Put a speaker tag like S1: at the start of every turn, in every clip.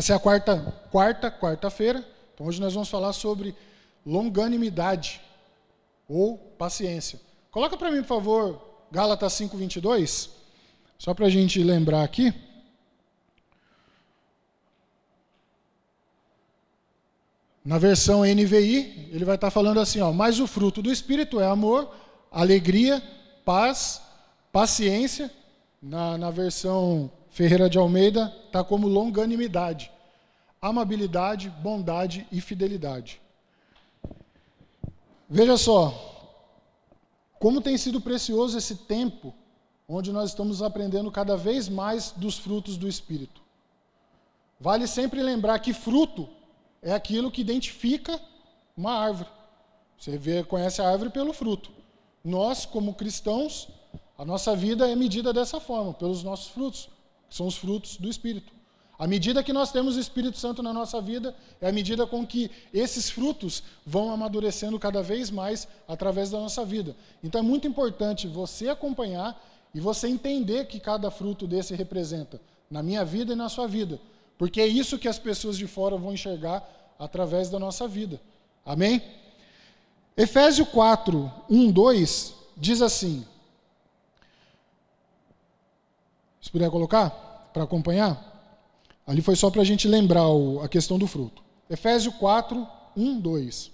S1: Essa é a quarta, quarta, quarta-feira. Então hoje nós vamos falar sobre longanimidade ou paciência. Coloca para mim, por favor, Gálatas 5:22, só para a gente lembrar aqui. Na versão NVI, ele vai estar falando assim, ó, mas o fruto do espírito é amor, alegria, paz, paciência. Na, na versão Ferreira de Almeida está como longanimidade, amabilidade, bondade e fidelidade. Veja só, como tem sido precioso esse tempo onde nós estamos aprendendo cada vez mais dos frutos do Espírito. Vale sempre lembrar que fruto é aquilo que identifica uma árvore. Você vê, conhece a árvore pelo fruto. Nós, como cristãos, a nossa vida é medida dessa forma, pelos nossos frutos, são os frutos do Espírito. À medida que nós temos o Espírito Santo na nossa vida, é a medida com que esses frutos vão amadurecendo cada vez mais através da nossa vida. Então é muito importante você acompanhar e você entender que cada fruto desse representa na minha vida e na sua vida. Porque é isso que as pessoas de fora vão enxergar através da nossa vida. Amém? Efésios 4, 1, 2 diz assim. Se puder colocar, para acompanhar. Ali foi só para a gente lembrar o, a questão do fruto. Efésios 4, 1, 2.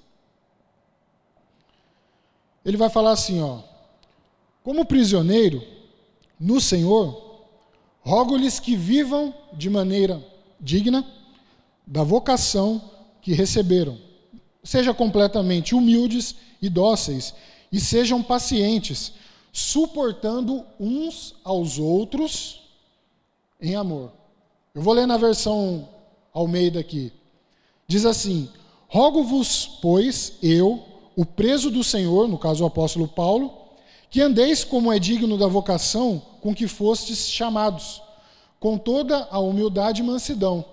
S1: Ele vai falar assim, ó. Como prisioneiro no Senhor, rogo-lhes que vivam de maneira digna da vocação que receberam. Sejam completamente humildes e dóceis, e sejam pacientes, suportando uns aos outros em amor. Eu vou ler na versão Almeida aqui. Diz assim: Rogo-vos, pois, eu, o preso do Senhor, no caso o apóstolo Paulo, que andeis como é digno da vocação com que fostes chamados com toda a humildade e mansidão,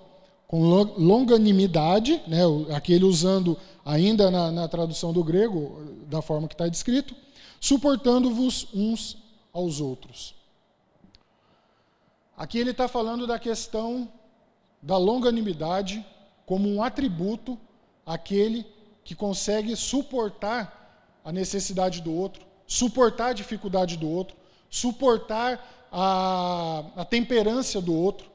S1: com longanimidade, né, aquele usando ainda na, na tradução do grego, da forma que está descrito, suportando-vos uns aos outros. Aqui ele está falando da questão da longanimidade como um atributo aquele que consegue suportar a necessidade do outro, suportar a dificuldade do outro, suportar a, a temperância do outro.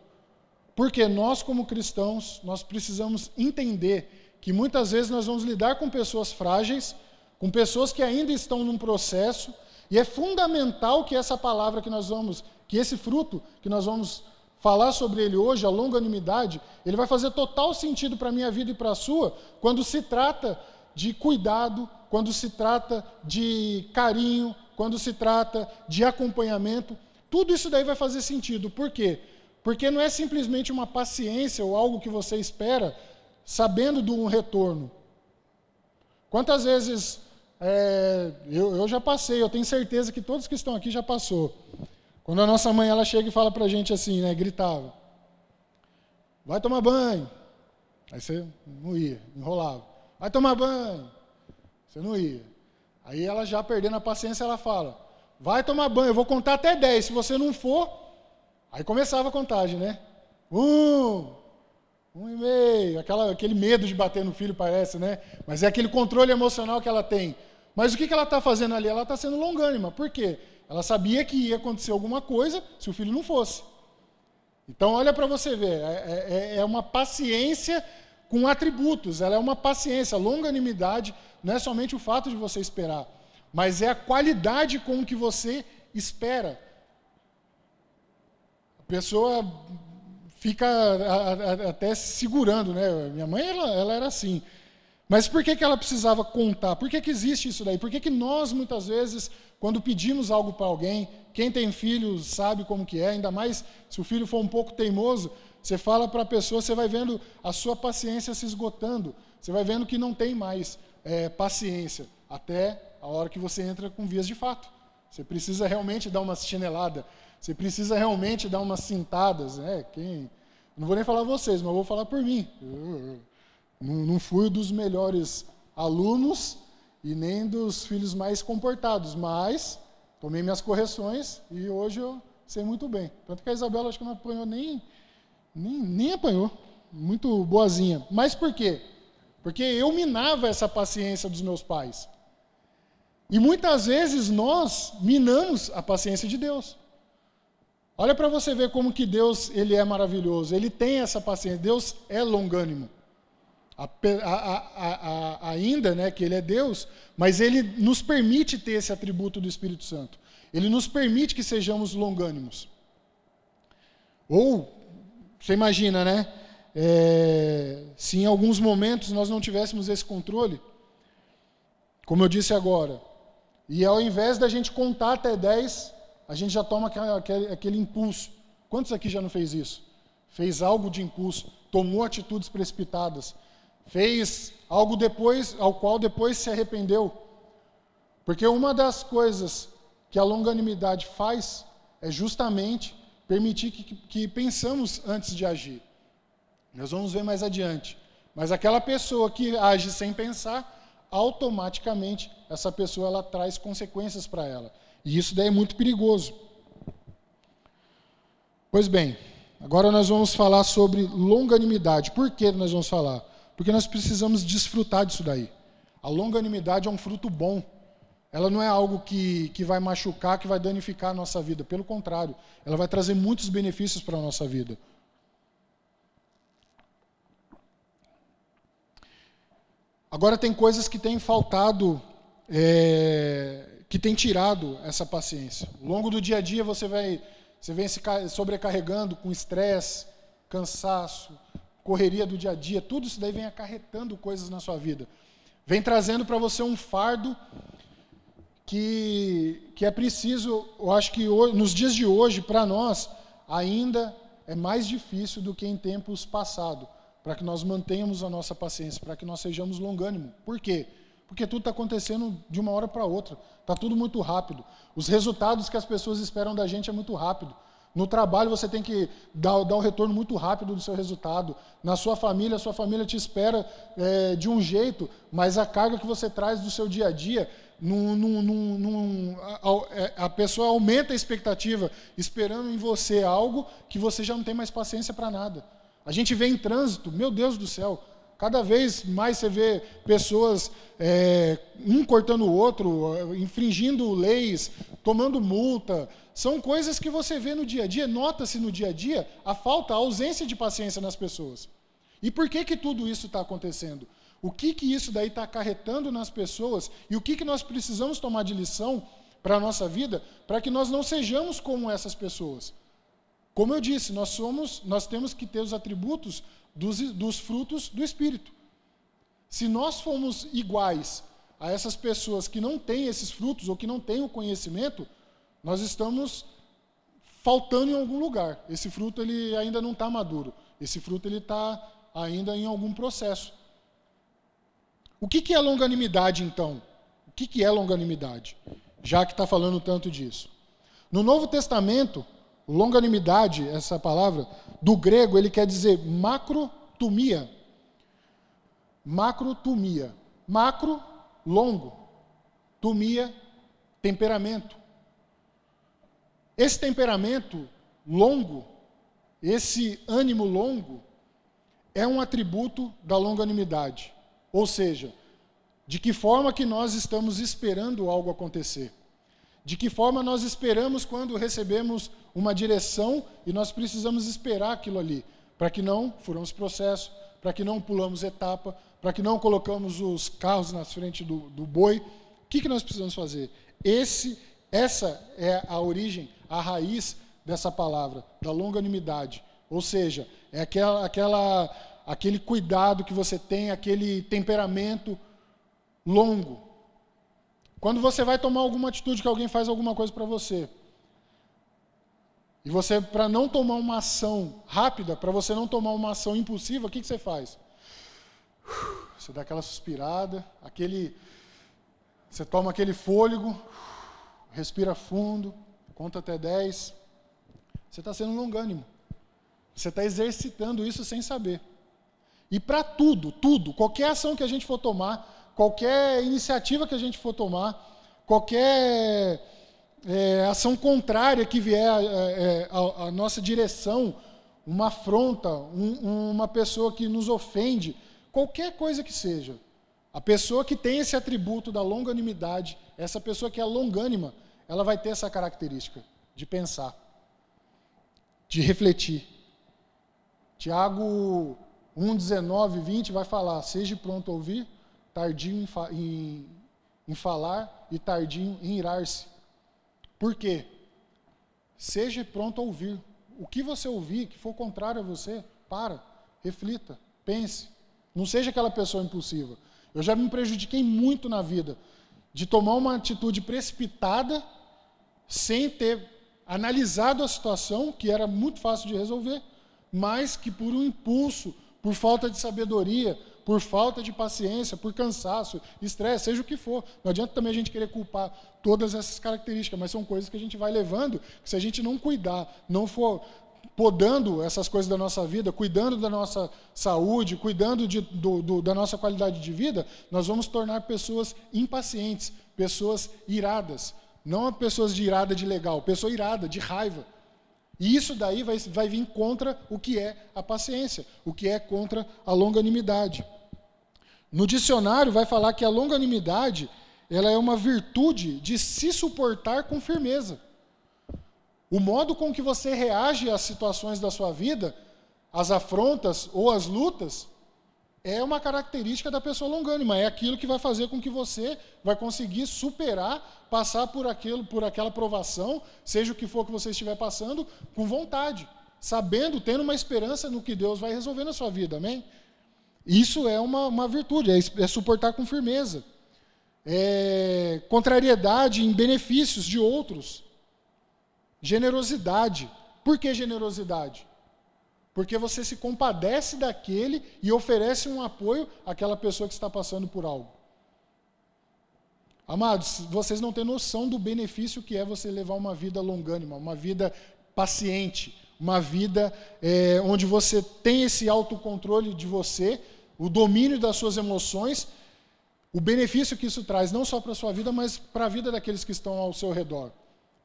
S1: Porque nós, como cristãos, nós precisamos entender que muitas vezes nós vamos lidar com pessoas frágeis, com pessoas que ainda estão num processo, e é fundamental que essa palavra que nós vamos, que esse fruto que nós vamos falar sobre ele hoje, a longanimidade, ele vai fazer total sentido para a minha vida e para a sua, quando se trata de cuidado, quando se trata de carinho, quando se trata de acompanhamento. Tudo isso daí vai fazer sentido. Por quê? Porque não é simplesmente uma paciência ou algo que você espera sabendo de um retorno. Quantas vezes é, eu, eu, já passei, eu tenho certeza que todos que estão aqui já passou. Quando a nossa mãe ela chega e fala para a gente assim, né, gritava, vai tomar banho. Aí você não ia, enrolava. Vai tomar banho. Você não ia. Aí ela já perdendo a paciência, ela fala, Vai tomar banho, eu vou contar até 10. Se você não for, aí começava a contagem, né? Um, um e meio, aquela, aquele medo de bater no filho parece, né? Mas é aquele controle emocional que ela tem. Mas o que, que ela está fazendo ali? Ela está sendo longânima. Por quê? Ela sabia que ia acontecer alguma coisa se o filho não fosse. Então, olha para você ver, é, é, é, uma paciência com atributos, ela é uma paciência, longanimidade, não é somente o fato de você esperar mas é a qualidade com que você espera. A pessoa fica até segurando, né? Minha mãe, ela, ela era assim. Mas por que, que ela precisava contar? Por que, que existe isso daí? Por que, que nós, muitas vezes, quando pedimos algo para alguém, quem tem filhos sabe como que é, ainda mais se o filho for um pouco teimoso, você fala para a pessoa, você vai vendo a sua paciência se esgotando, você vai vendo que não tem mais é, paciência, até a hora que você entra com vias de fato. Você precisa realmente dar uma chinelada, você precisa realmente dar umas cintadas. Né? Quem, não vou nem falar vocês, mas vou falar por mim. Eu, não fui dos melhores alunos e nem dos filhos mais comportados, mas tomei minhas correções e hoje eu sei muito bem. Tanto que a Isabela acho que não apanhou nem, nem, nem apanhou. muito boazinha. Mas por quê? Porque eu minava essa paciência dos meus pais. E muitas vezes nós minamos a paciência de Deus. Olha para você ver como que Deus ele é maravilhoso. Ele tem essa paciência. Deus é longânimo. A, a, a, ainda né, que Ele é Deus, mas Ele nos permite ter esse atributo do Espírito Santo. Ele nos permite que sejamos longânimos. Ou, você imagina, né? É, se em alguns momentos nós não tivéssemos esse controle, como eu disse agora, e ao invés da gente contar até 10, a gente já toma aquele, aquele impulso. Quantos aqui já não fez isso? Fez algo de impulso, tomou atitudes precipitadas, fez algo depois, ao qual depois se arrependeu. Porque uma das coisas que a longanimidade faz é justamente permitir que, que pensamos antes de agir. Nós vamos ver mais adiante. Mas aquela pessoa que age sem pensar, automaticamente essa pessoa ela traz consequências para ela. E isso daí é muito perigoso. Pois bem, agora nós vamos falar sobre longanimidade. Por que nós vamos falar? Porque nós precisamos desfrutar disso daí. A longanimidade é um fruto bom. Ela não é algo que, que vai machucar, que vai danificar a nossa vida. Pelo contrário, ela vai trazer muitos benefícios para a nossa vida. Agora, tem coisas que têm faltado, é, que têm tirado essa paciência. Ao longo do dia a dia, você, vai, você vem se sobrecarregando com estresse, cansaço, correria do dia a dia, tudo isso daí vem acarretando coisas na sua vida. Vem trazendo para você um fardo que, que é preciso, eu acho que hoje, nos dias de hoje, para nós, ainda é mais difícil do que em tempos passados, para que nós mantenhamos a nossa paciência, para que nós sejamos longânimos. Por quê? Porque tudo está acontecendo de uma hora para outra. Está tudo muito rápido. Os resultados que as pessoas esperam da gente é muito rápido. No trabalho você tem que dar, dar um retorno muito rápido do seu resultado. Na sua família, a sua família te espera é, de um jeito, mas a carga que você traz do seu dia a dia, num, num, num, a, é, a pessoa aumenta a expectativa, esperando em você algo que você já não tem mais paciência para nada. A gente vê em trânsito, meu Deus do céu, Cada vez mais você vê pessoas, é, um cortando o outro, infringindo leis, tomando multa. São coisas que você vê no dia a dia, nota-se no dia a dia a falta, a ausência de paciência nas pessoas. E por que, que tudo isso está acontecendo? O que, que isso daí está acarretando nas pessoas e o que, que nós precisamos tomar de lição para a nossa vida para que nós não sejamos como essas pessoas? Como eu disse, nós somos, nós temos que ter os atributos dos, dos frutos do Espírito. Se nós formos iguais a essas pessoas que não têm esses frutos ou que não têm o conhecimento, nós estamos faltando em algum lugar. Esse fruto ele ainda não está maduro. Esse fruto ele está ainda em algum processo. O que, que é longanimidade, então? O que, que é longanimidade? Já que está falando tanto disso. No Novo Testamento, Longanimidade, essa palavra, do grego, ele quer dizer macrotumia. Macrotumia. Macro, longo. Tumia, temperamento. Esse temperamento longo, esse ânimo longo, é um atributo da longanimidade. Ou seja, de que forma que nós estamos esperando algo acontecer. De que forma nós esperamos quando recebemos uma direção e nós precisamos esperar aquilo ali, para que não furamos processo, para que não pulamos etapa, para que não colocamos os carros na frente do, do boi. O que, que nós precisamos fazer? Esse, essa é a origem, a raiz dessa palavra, da longanimidade. Ou seja, é aquela, aquela, aquele cuidado que você tem, aquele temperamento longo, quando você vai tomar alguma atitude que alguém faz alguma coisa para você, e você, para não tomar uma ação rápida, para você não tomar uma ação impulsiva, o que, que você faz? Você dá aquela suspirada, aquele, você toma aquele fôlego, respira fundo, conta até 10. Você está sendo longânimo. Você está exercitando isso sem saber. E para tudo, tudo, qualquer ação que a gente for tomar, qualquer iniciativa que a gente for tomar, qualquer é, ação contrária que vier à é, é, nossa direção, uma afronta, um, uma pessoa que nos ofende, qualquer coisa que seja. A pessoa que tem esse atributo da longanimidade, essa pessoa que é longânima, ela vai ter essa característica de pensar, de refletir. Tiago 1, 19, 20 vai falar: seja pronto a ouvir, tardio em, fa em, em falar e tardio em irar-se. Por quê? Seja pronto a ouvir. O que você ouvir que for contrário a você, para, reflita, pense. Não seja aquela pessoa impulsiva. Eu já me prejudiquei muito na vida de tomar uma atitude precipitada sem ter analisado a situação, que era muito fácil de resolver, mas que por um impulso, por falta de sabedoria, por falta de paciência, por cansaço, estresse, seja o que for. Não adianta também a gente querer culpar todas essas características, mas são coisas que a gente vai levando, que se a gente não cuidar, não for podando essas coisas da nossa vida, cuidando da nossa saúde, cuidando de, do, do, da nossa qualidade de vida, nós vamos tornar pessoas impacientes, pessoas iradas. Não pessoas de irada de legal, pessoa irada, de raiva. E isso daí vai, vai vir contra o que é a paciência, o que é contra a longanimidade. No dicionário vai falar que a longanimidade ela é uma virtude de se suportar com firmeza. O modo com que você reage às situações da sua vida, às afrontas ou às lutas, é uma característica da pessoa longânima, é aquilo que vai fazer com que você vai conseguir superar, passar por aquilo, por aquela provação, seja o que for que você estiver passando, com vontade, sabendo, tendo uma esperança no que Deus vai resolver na sua vida, amém? Isso é uma, uma virtude, é, é suportar com firmeza. É contrariedade em benefícios de outros. Generosidade. Por que generosidade? Porque você se compadece daquele e oferece um apoio àquela pessoa que está passando por algo. Amados, vocês não têm noção do benefício que é você levar uma vida longânima, uma vida paciente, uma vida é, onde você tem esse autocontrole de você, o domínio das suas emoções, o benefício que isso traz, não só para a sua vida, mas para a vida daqueles que estão ao seu redor.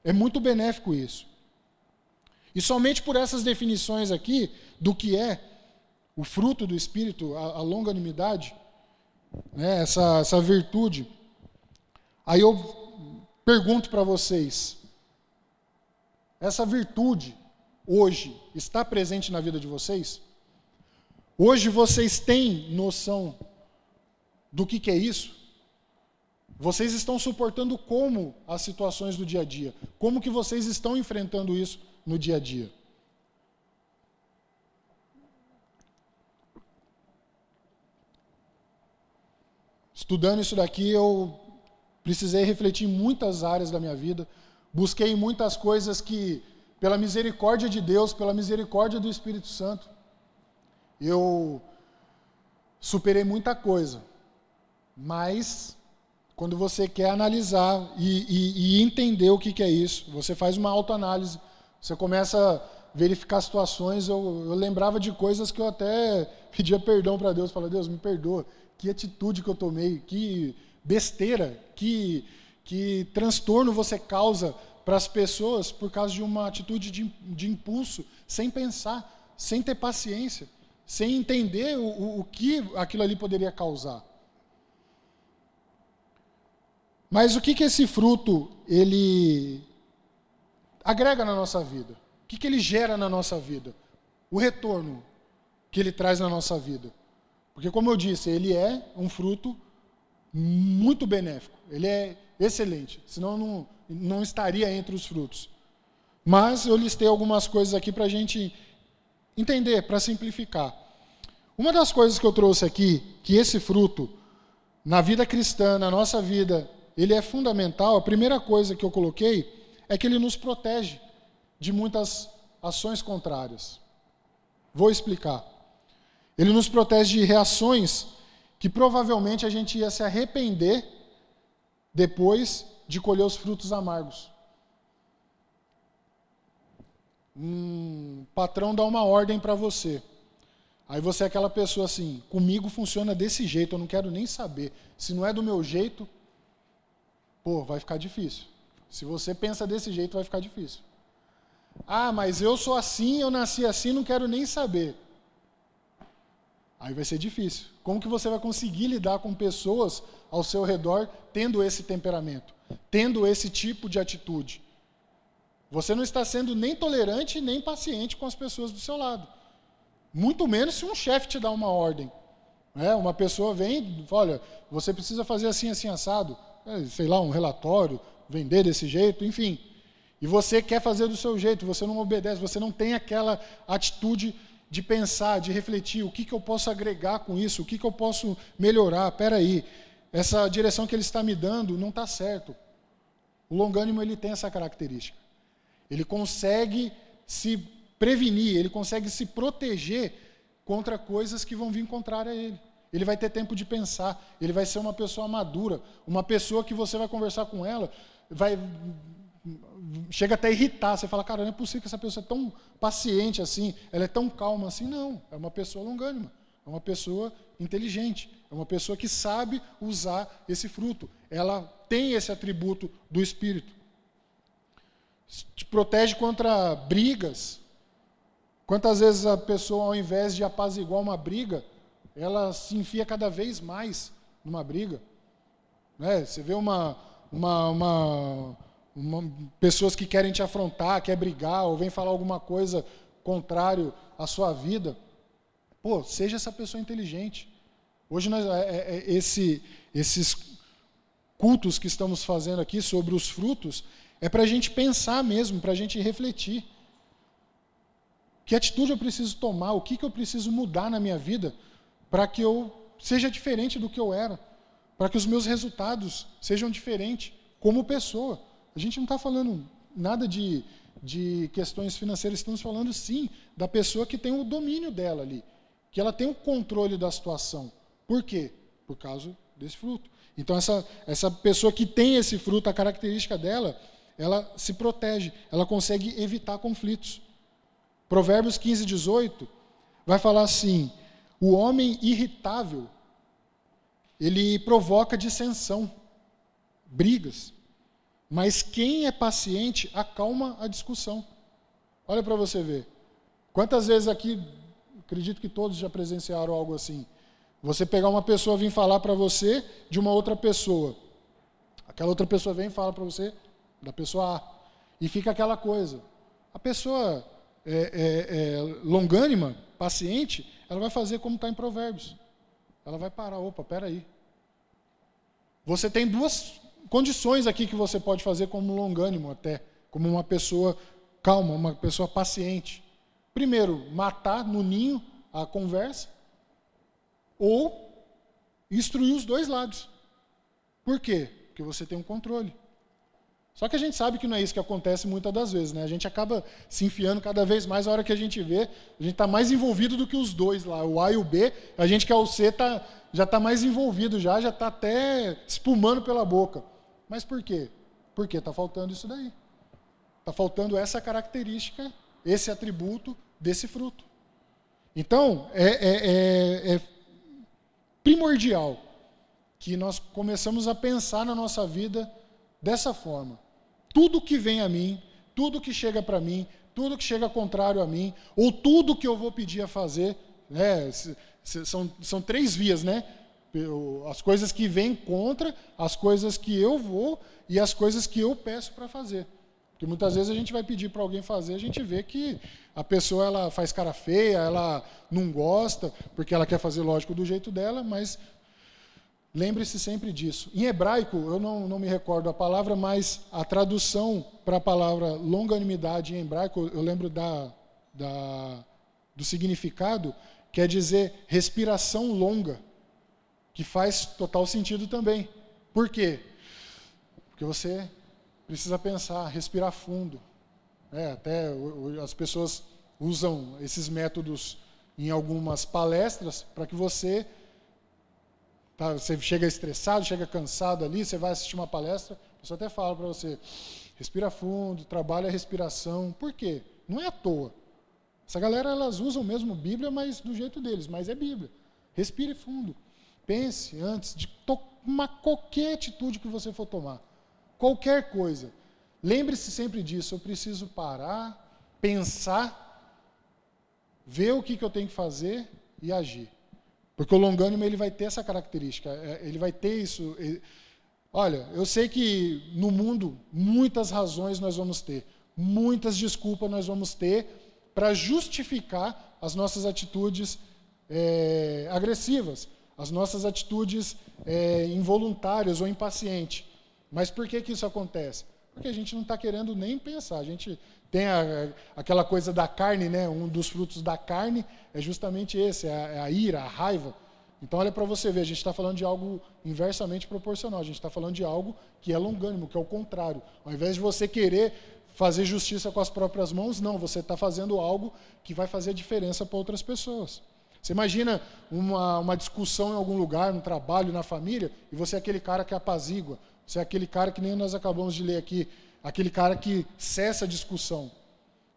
S1: É muito benéfico isso. E somente por essas definições aqui do que é o fruto do Espírito, a, a longanimidade, né, essa, essa virtude, aí eu pergunto para vocês: essa virtude hoje está presente na vida de vocês? Hoje vocês têm noção do que, que é isso? Vocês estão suportando como as situações do dia a dia? Como que vocês estão enfrentando isso no dia a dia? Estudando isso daqui, eu precisei refletir em muitas áreas da minha vida, busquei muitas coisas que, pela misericórdia de Deus, pela misericórdia do Espírito Santo, eu superei muita coisa, mas quando você quer analisar e, e, e entender o que, que, é isso, você faz uma autoanálise, você começa a verificar situações. Eu, eu lembrava de coisas que eu até pedia perdão para Deus, falava, Deus, me perdoa, que atitude que eu tomei, que besteira, que, que transtorno você causa para as pessoas por causa de uma atitude de, de impulso, sem pensar, sem ter paciência sem entender o, o que aquilo ali poderia causar. Mas o que, que esse fruto ele agrega na nossa vida? O que, que ele gera na nossa vida? O retorno que ele traz na nossa vida. Porque, como eu disse, ele é um fruto muito benéfico. Ele é excelente. Senão não, não estaria entre os frutos. Mas eu listei algumas coisas aqui para a gente entender, para simplificar. Uma das coisas que eu trouxe aqui, que esse fruto, na vida cristã, na nossa vida, ele é fundamental, a primeira coisa que eu coloquei é que ele nos protege de muitas ações contrárias. Vou explicar. Ele nos protege de reações que provavelmente a gente ia se arrepender depois de colher os frutos amargos. um patrão dá uma ordem para você. Aí você é aquela pessoa assim, comigo funciona desse jeito, eu não quero nem saber. Se não é do meu jeito, pô, vai ficar difícil. Se você pensa desse jeito, vai ficar difícil. Ah, mas eu sou assim, eu nasci assim, não quero nem saber. Aí vai ser difícil. Como que você vai conseguir lidar com pessoas ao seu redor tendo esse temperamento, tendo esse tipo de atitude? Você não está sendo nem tolerante nem paciente com as pessoas do seu lado. Muito menos se um chefe te dá uma ordem. É, uma pessoa vem olha, você precisa fazer assim, assim, assado. É, sei lá, um relatório, vender desse jeito, enfim. E você quer fazer do seu jeito, você não obedece, você não tem aquela atitude de pensar, de refletir, o que, que eu posso agregar com isso, o que, que eu posso melhorar. Espera aí, essa direção que ele está me dando não está certo. O longânimo ele tem essa característica. Ele consegue se prevenir, ele consegue se proteger contra coisas que vão vir contrária a ele. Ele vai ter tempo de pensar, ele vai ser uma pessoa madura, uma pessoa que você vai conversar com ela, vai chega até a irritar, você fala, cara, não é possível que essa pessoa é tão paciente assim, ela é tão calma assim, não, é uma pessoa longânima, é uma pessoa inteligente, é uma pessoa que sabe usar esse fruto, ela tem esse atributo do espírito. Te protege contra brigas, Quantas vezes a pessoa, ao invés de apaziguar uma briga, ela se enfia cada vez mais numa briga? Né? Você vê uma, uma, uma, uma, pessoas que querem te afrontar, quer brigar, ou vem falar alguma coisa contrário à sua vida. Pô, seja essa pessoa inteligente. Hoje, nós, é, é, é esse, esses cultos que estamos fazendo aqui sobre os frutos, é para a gente pensar mesmo, para a gente refletir. Que atitude eu preciso tomar? O que, que eu preciso mudar na minha vida para que eu seja diferente do que eu era? Para que os meus resultados sejam diferentes como pessoa. A gente não está falando nada de, de questões financeiras, estamos falando sim da pessoa que tem o domínio dela ali, que ela tem o controle da situação. Por quê? Por causa desse fruto. Então, essa, essa pessoa que tem esse fruto, a característica dela, ela se protege, ela consegue evitar conflitos. Provérbios 15, 18 vai falar assim: o homem irritável, ele provoca dissensão, brigas. Mas quem é paciente acalma a discussão. Olha para você ver. Quantas vezes aqui, acredito que todos já presenciaram algo assim. Você pegar uma pessoa vir falar para você de uma outra pessoa. Aquela outra pessoa vem e fala para você da pessoa A. E fica aquela coisa. A pessoa é, é, é, longânima, paciente, ela vai fazer como está em Provérbios. Ela vai parar, opa, peraí. Você tem duas condições aqui que você pode fazer como longânimo até, como uma pessoa calma, uma pessoa paciente. Primeiro, matar no ninho a conversa, ou instruir os dois lados. Por quê? Porque você tem um controle. Só que a gente sabe que não é isso que acontece muitas das vezes, né? A gente acaba se enfiando cada vez mais, a hora que a gente vê, a gente está mais envolvido do que os dois lá, o A e o B. A gente que é o C tá, já está mais envolvido, já já está até espumando pela boca. Mas por quê? Porque está faltando isso daí. Está faltando essa característica, esse atributo desse fruto. Então, é, é, é, é primordial que nós começamos a pensar na nossa vida dessa forma. Tudo que vem a mim, tudo que chega para mim, tudo que chega contrário a mim, ou tudo que eu vou pedir a fazer, né, são, são três vias, né? As coisas que vêm contra, as coisas que eu vou e as coisas que eu peço para fazer. Porque muitas vezes a gente vai pedir para alguém fazer, a gente vê que a pessoa ela faz cara feia, ela não gosta, porque ela quer fazer lógico do jeito dela, mas Lembre-se sempre disso. Em hebraico, eu não, não me recordo a palavra, mas a tradução para a palavra longanimidade em hebraico, eu lembro da, da, do significado, quer dizer respiração longa, que faz total sentido também. Por quê? Porque você precisa pensar, respirar fundo. É, até as pessoas usam esses métodos em algumas palestras para que você Tá? Você chega estressado, chega cansado ali, você vai assistir uma palestra, a pessoa até fala para você, respira fundo, trabalha a respiração. Por quê? Não é à toa. Essa galera, elas usam mesmo Bíblia, mas do jeito deles, mas é Bíblia. Respire fundo. Pense antes de tomar qualquer atitude que você for tomar. Qualquer coisa. Lembre-se sempre disso, eu preciso parar, pensar, ver o que, que eu tenho que fazer e agir. Porque o longânimo ele vai ter essa característica, é, ele vai ter isso. Ele... Olha, eu sei que no mundo muitas razões nós vamos ter, muitas desculpas nós vamos ter para justificar as nossas atitudes é, agressivas, as nossas atitudes é, involuntárias ou impacientes. Mas por que, que isso acontece? Porque a gente não está querendo nem pensar. A gente tem a, aquela coisa da carne, né? um dos frutos da carne é justamente esse, é a, é a ira, a raiva. Então, olha para você ver, a gente está falando de algo inversamente proporcional. A gente está falando de algo que é longânimo, que é o contrário. Ao invés de você querer fazer justiça com as próprias mãos, não, você está fazendo algo que vai fazer diferença para outras pessoas. Você imagina uma, uma discussão em algum lugar, no trabalho, na família, e você é aquele cara que apazigua, você é aquele cara que nem nós acabamos de ler aqui, aquele cara que cessa a discussão.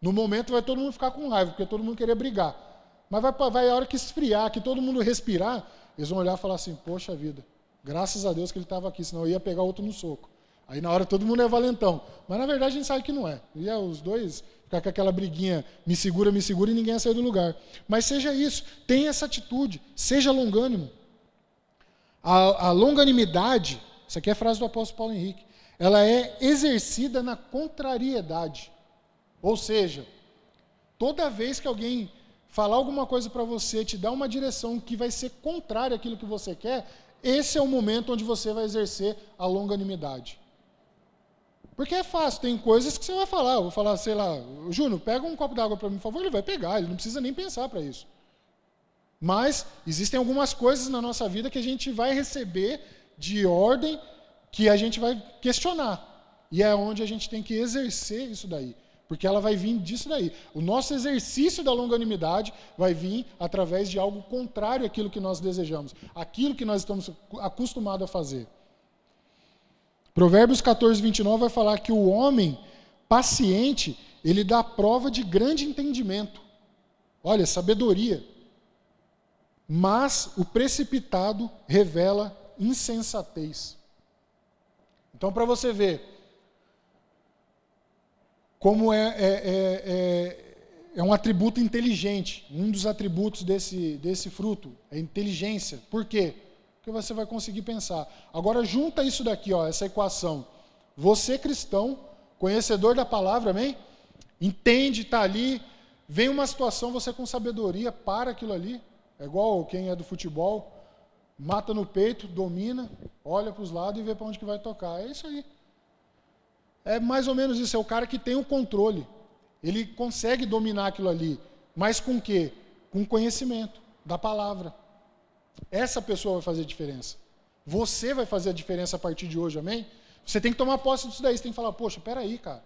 S1: No momento vai todo mundo ficar com raiva, porque todo mundo querer brigar. Mas vai, vai a hora que esfriar, que todo mundo respirar, eles vão olhar e falar assim: Poxa vida, graças a Deus que ele estava aqui, senão eu ia pegar outro no soco. Aí na hora todo mundo é valentão. Mas na verdade a gente sabe que não é. E é os dois ficar com aquela briguinha, me segura, me segura, e ninguém ia sair do lugar. Mas seja isso, tenha essa atitude, seja longânimo. A, a longanimidade, isso aqui é frase do apóstolo Paulo Henrique, ela é exercida na contrariedade. Ou seja, toda vez que alguém falar alguma coisa para você, te dar uma direção que vai ser contrária àquilo que você quer, esse é o momento onde você vai exercer a longanimidade. Porque é fácil, tem coisas que você vai falar. Eu vou falar, sei lá, Júnior, pega um copo d'água para mim, por favor, ele vai pegar, ele não precisa nem pensar para isso. Mas existem algumas coisas na nossa vida que a gente vai receber de ordem que a gente vai questionar. E é onde a gente tem que exercer isso daí. Porque ela vai vir disso daí. O nosso exercício da longanimidade vai vir através de algo contrário àquilo que nós desejamos, aquilo que nós estamos acostumados a fazer. Provérbios 14, 29 vai falar que o homem paciente, ele dá prova de grande entendimento. Olha, sabedoria. Mas o precipitado revela insensatez. Então, para você ver como é, é, é, é, é um atributo inteligente, um dos atributos desse, desse fruto é inteligência. Por quê? que você vai conseguir pensar. Agora junta isso daqui, ó, essa equação. Você cristão, conhecedor da palavra, amém? Entende, está ali, vem uma situação, você com sabedoria para aquilo ali. É igual quem é do futebol, mata no peito, domina, olha para os lados e vê para onde que vai tocar. É isso aí. É mais ou menos isso, é o cara que tem o controle. Ele consegue dominar aquilo ali, mas com quê? Com conhecimento da palavra. Essa pessoa vai fazer a diferença. Você vai fazer a diferença a partir de hoje, amém? Você tem que tomar posse disso daí. Você tem que falar, poxa, peraí, cara.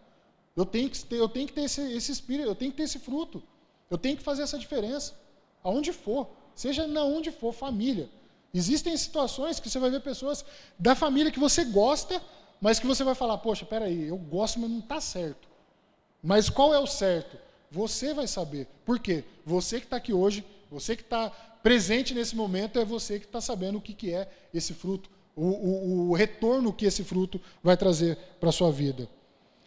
S1: Eu tenho que ter, eu tenho que ter esse, esse espírito, eu tenho que ter esse fruto. Eu tenho que fazer essa diferença. Aonde for. Seja na onde for, família. Existem situações que você vai ver pessoas da família que você gosta, mas que você vai falar, poxa, peraí, eu gosto, mas não está certo. Mas qual é o certo? Você vai saber. Por quê? Você que está aqui hoje, você que está presente nesse momento é você que está sabendo o que, que é esse fruto, o, o, o retorno que esse fruto vai trazer para a sua vida.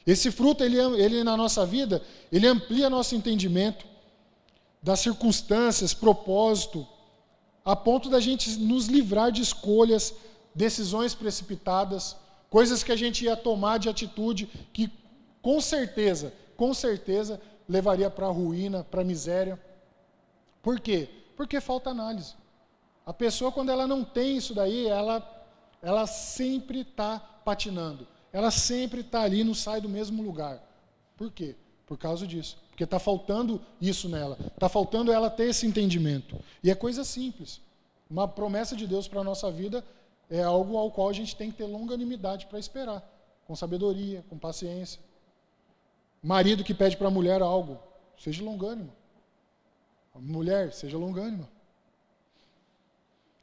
S1: Esse fruto, ele, ele na nossa vida, ele amplia nosso entendimento das circunstâncias, propósito, a ponto da gente nos livrar de escolhas, decisões precipitadas, coisas que a gente ia tomar de atitude que com certeza, com certeza levaria para a ruína, para a miséria. Por quê? Porque falta análise. A pessoa, quando ela não tem isso daí, ela, ela sempre está patinando. Ela sempre está ali, não sai do mesmo lugar. Por quê? Por causa disso. Porque está faltando isso nela. Está faltando ela ter esse entendimento. E é coisa simples. Uma promessa de Deus para a nossa vida é algo ao qual a gente tem que ter longanimidade para esperar. Com sabedoria, com paciência. Marido que pede para a mulher algo, seja longânimo. Mulher, seja longânima.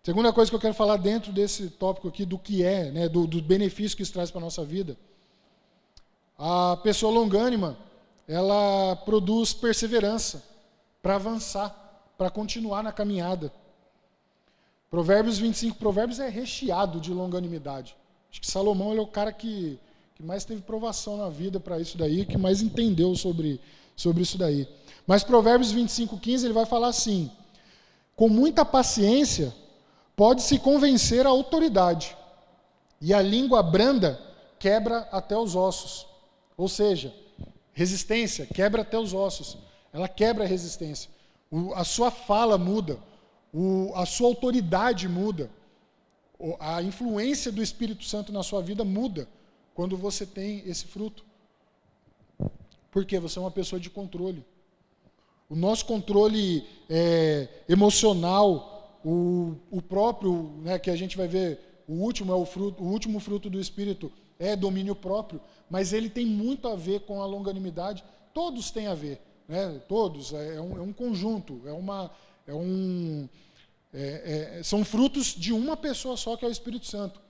S1: Segunda coisa que eu quero falar dentro desse tópico aqui, do que é, né, do, do benefício que isso traz para a nossa vida. A pessoa longânima, ela produz perseverança para avançar, para continuar na caminhada. Provérbios 25, Provérbios é recheado de longanimidade. Acho que Salomão é o cara que, que mais teve provação na vida para isso daí, que mais entendeu sobre, sobre isso daí. Mas Provérbios 25, 15, ele vai falar assim: com muita paciência pode-se convencer a autoridade, e a língua branda quebra até os ossos. Ou seja, resistência quebra até os ossos. Ela quebra a resistência. O, a sua fala muda, o, a sua autoridade muda, o, a influência do Espírito Santo na sua vida muda quando você tem esse fruto. Porque você é uma pessoa de controle. O nosso controle é, emocional, o, o próprio, né, que a gente vai ver, o último é o fruto, o último fruto do Espírito é domínio próprio, mas ele tem muito a ver com a longanimidade. Todos têm a ver, né? Todos é, é um, é um conjunto, é uma, é um, é, é, são frutos de uma pessoa só que é o Espírito Santo.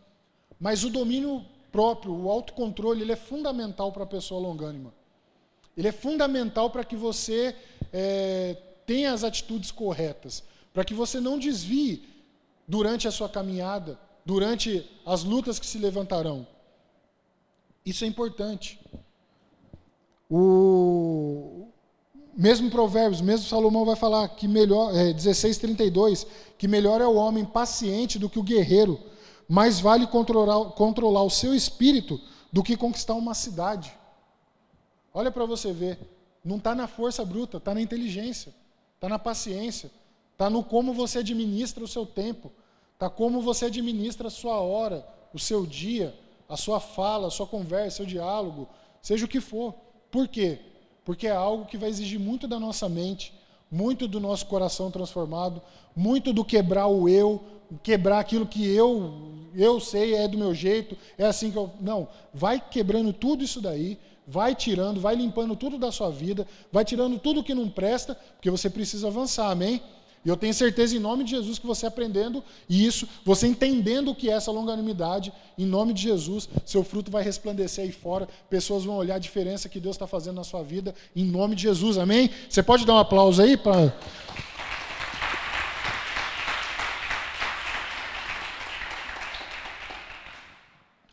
S1: Mas o domínio próprio, o autocontrole, ele é fundamental para a pessoa longânima. Ele é fundamental para que você é, tenha as atitudes corretas, para que você não desvie durante a sua caminhada, durante as lutas que se levantarão. Isso é importante. O mesmo Provérbios, mesmo Salomão vai falar que melhor, é, 16:32, que melhor é o homem paciente do que o guerreiro, mais vale controlar, controlar o seu espírito do que conquistar uma cidade. Olha para você ver, não está na força bruta, está na inteligência, está na paciência, está no como você administra o seu tempo, está como você administra a sua hora, o seu dia, a sua fala, a sua conversa, seu diálogo, seja o que for. Por quê? Porque é algo que vai exigir muito da nossa mente, muito do nosso coração transformado, muito do quebrar o eu, quebrar aquilo que eu eu sei é do meu jeito, é assim que eu não, vai quebrando tudo isso daí, vai tirando, vai limpando tudo da sua vida, vai tirando tudo que não presta, porque você precisa avançar, amém? E eu tenho certeza, em nome de Jesus, que você aprendendo isso, você entendendo o que é essa longanimidade, em nome de Jesus, seu fruto vai resplandecer aí fora, pessoas vão olhar a diferença que Deus está fazendo na sua vida, em nome de Jesus, amém? Você pode dar um aplauso aí para.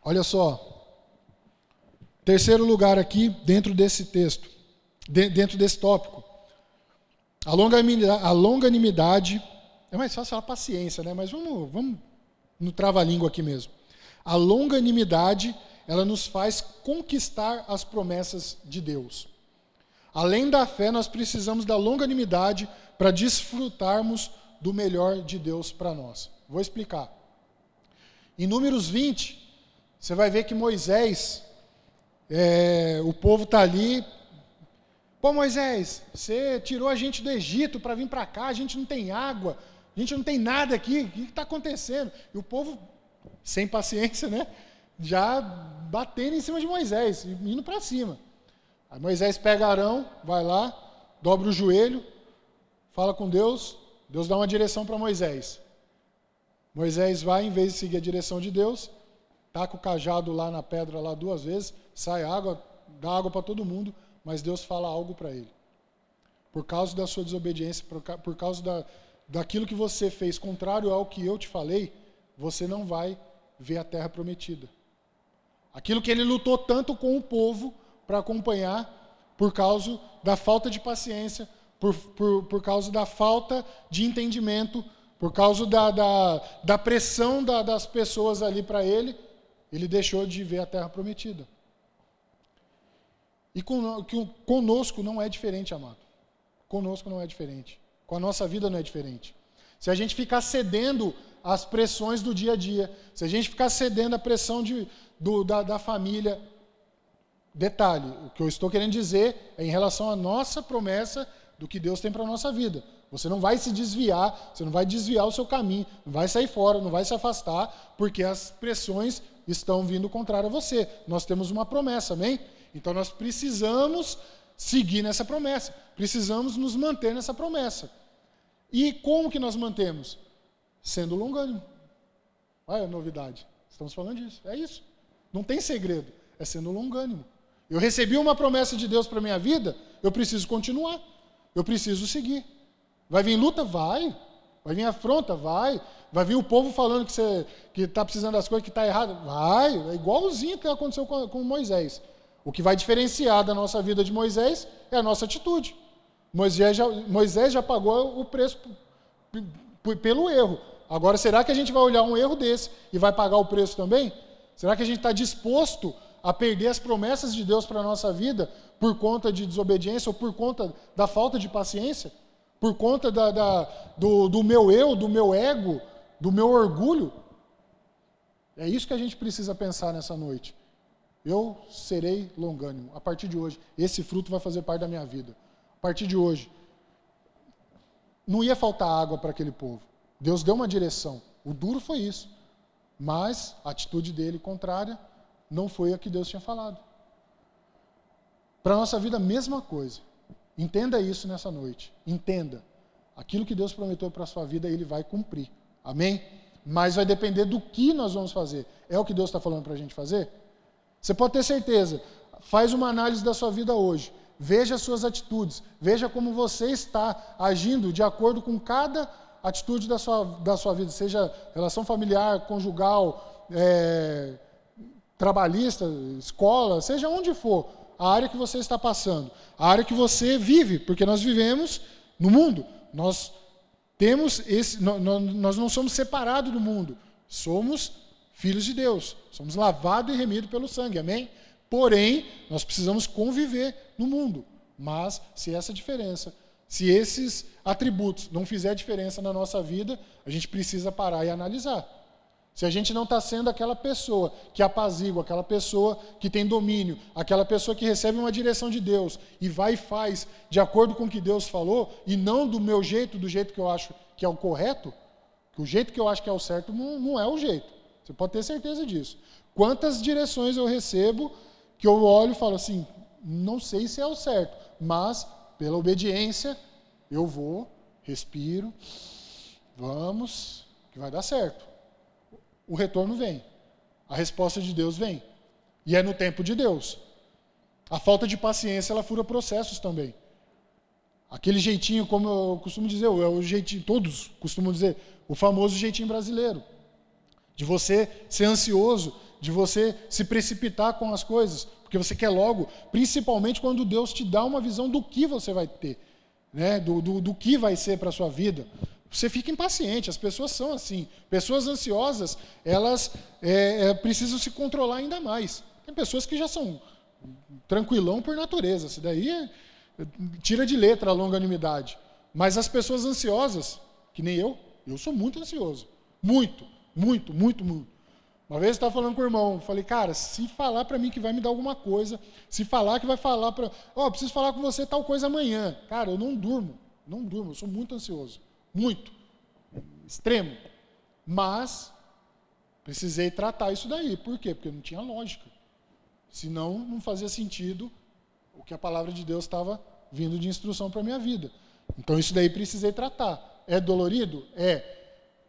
S1: Olha só. Terceiro lugar aqui, dentro desse texto, dentro desse tópico. A longanimidade, a longanimidade é mais fácil falar paciência, né? Mas vamos, vamos no trava-língua aqui mesmo. A longanimidade, ela nos faz conquistar as promessas de Deus. Além da fé, nós precisamos da longanimidade para desfrutarmos do melhor de Deus para nós. Vou explicar. Em Números 20, você vai ver que Moisés, é, o povo está ali Pô, Moisés, você tirou a gente do Egito para vir para cá, a gente não tem água, a gente não tem nada aqui, o que está acontecendo? E o povo, sem paciência, né? Já batendo em cima de Moisés, indo para cima. Aí Moisés pega Arão, vai lá, dobra o joelho, fala com Deus, Deus dá uma direção para Moisés. Moisés vai, em vez de seguir a direção de Deus, taca o cajado lá na pedra lá duas vezes, sai água, dá água para todo mundo mas Deus fala algo para ele. Por causa da sua desobediência, por, causa da, daquilo que você fez contrário ao que eu te falei, você não vai ver a terra prometida. Aquilo que ele lutou tanto com o povo para acompanhar, por causa da falta de paciência, por, por, por causa da falta de entendimento, por causa da, da, da pressão da, das pessoas ali para ele, ele deixou de ver a terra prometida. E conosco não é diferente, amado. Conosco não é diferente. Com a nossa vida não é diferente. Se a gente ficar cedendo às pressões do dia a dia, se a gente ficar cedendo à pressão de, do, da, da família, detalhe, o que eu estou querendo dizer é em relação à nossa promessa do que Deus tem para a nossa vida. Você não vai se desviar, você não vai desviar o seu caminho, não vai sair fora, não vai se afastar, porque as pressões estão vindo contrário a você. Nós temos uma promessa, amém? Então nós precisamos seguir nessa promessa, precisamos nos manter nessa promessa. E como que nós mantemos? Sendo longânimo. Olha a novidade. Estamos falando disso. É isso. Não tem segredo. É sendo longânimo. Eu recebi uma promessa de Deus para minha vida, eu preciso continuar. Eu preciso seguir. Vai vir luta? Vai. Vai vir afronta? Vai. Vai vir o povo falando que está precisando das coisas, que está errado? Vai. É igualzinho que aconteceu com, com Moisés. O que vai diferenciar da nossa vida de Moisés é a nossa atitude. Moisés já, Moisés já pagou o preço pelo erro. Agora, será que a gente vai olhar um erro desse e vai pagar o preço também? Será que a gente está disposto a perder as promessas de Deus para a nossa vida por conta de desobediência ou por conta da falta de paciência? Por conta da, da, do, do meu eu, do meu ego, do meu orgulho? É isso que a gente precisa pensar nessa noite. Eu serei longânimo. A partir de hoje, esse fruto vai fazer parte da minha vida. A partir de hoje, não ia faltar água para aquele povo. Deus deu uma direção. O duro foi isso. Mas a atitude dele contrária não foi a que Deus tinha falado. Para a nossa vida, a mesma coisa. Entenda isso nessa noite. Entenda. Aquilo que Deus prometeu para a sua vida, Ele vai cumprir. Amém? Mas vai depender do que nós vamos fazer. É o que Deus está falando para a gente fazer? Você pode ter certeza. Faz uma análise da sua vida hoje. Veja as suas atitudes. Veja como você está agindo de acordo com cada atitude da sua, da sua vida, seja relação familiar, conjugal, é, trabalhista, escola, seja onde for, a área que você está passando, a área que você vive, porque nós vivemos no mundo. Nós temos esse, nós não somos separados do mundo, somos filhos de Deus, somos lavados e remidos pelo sangue, amém? Porém, nós precisamos conviver no mundo. Mas se essa diferença se esses atributos não fizer diferença na nossa vida, a gente precisa parar e analisar. Se a gente não está sendo aquela pessoa que apazigua, aquela pessoa que tem domínio, aquela pessoa que recebe uma direção de Deus e vai e faz de acordo com o que Deus falou, e não do meu jeito, do jeito que eu acho que é o correto, que o jeito que eu acho que é o certo não, não é o jeito. Você pode ter certeza disso. Quantas direções eu recebo que eu olho e falo assim, não sei se é o certo, mas pela obediência, eu vou, respiro, vamos, que vai dar certo. O retorno vem. A resposta de Deus vem. E é no tempo de Deus. A falta de paciência, ela fura processos também. Aquele jeitinho, como eu costumo dizer, é o jeitinho, todos costumam dizer, o famoso jeitinho brasileiro. De você ser ansioso, de você se precipitar com as coisas, porque você quer logo, principalmente quando Deus te dá uma visão do que você vai ter, né? do, do, do que vai ser para a sua vida. Você fica impaciente, as pessoas são assim. Pessoas ansiosas, elas é, é, precisam se controlar ainda mais. Tem pessoas que já são tranquilão por natureza, isso daí é, tira de letra a longanimidade. Mas as pessoas ansiosas, que nem eu, eu sou muito ansioso. Muito, muito, muito, muito. Uma vez eu estava falando com o irmão, falei, cara, se falar para mim que vai me dar alguma coisa, se falar que vai falar para. Ó, oh, preciso falar com você tal coisa amanhã. Cara, eu não durmo, não durmo, eu sou muito ansioso. Muito. Extremo. Mas precisei tratar isso daí. Por quê? Porque não tinha lógica. Senão não fazia sentido o que a palavra de Deus estava vindo de instrução para a minha vida. Então isso daí precisei tratar. É dolorido? É.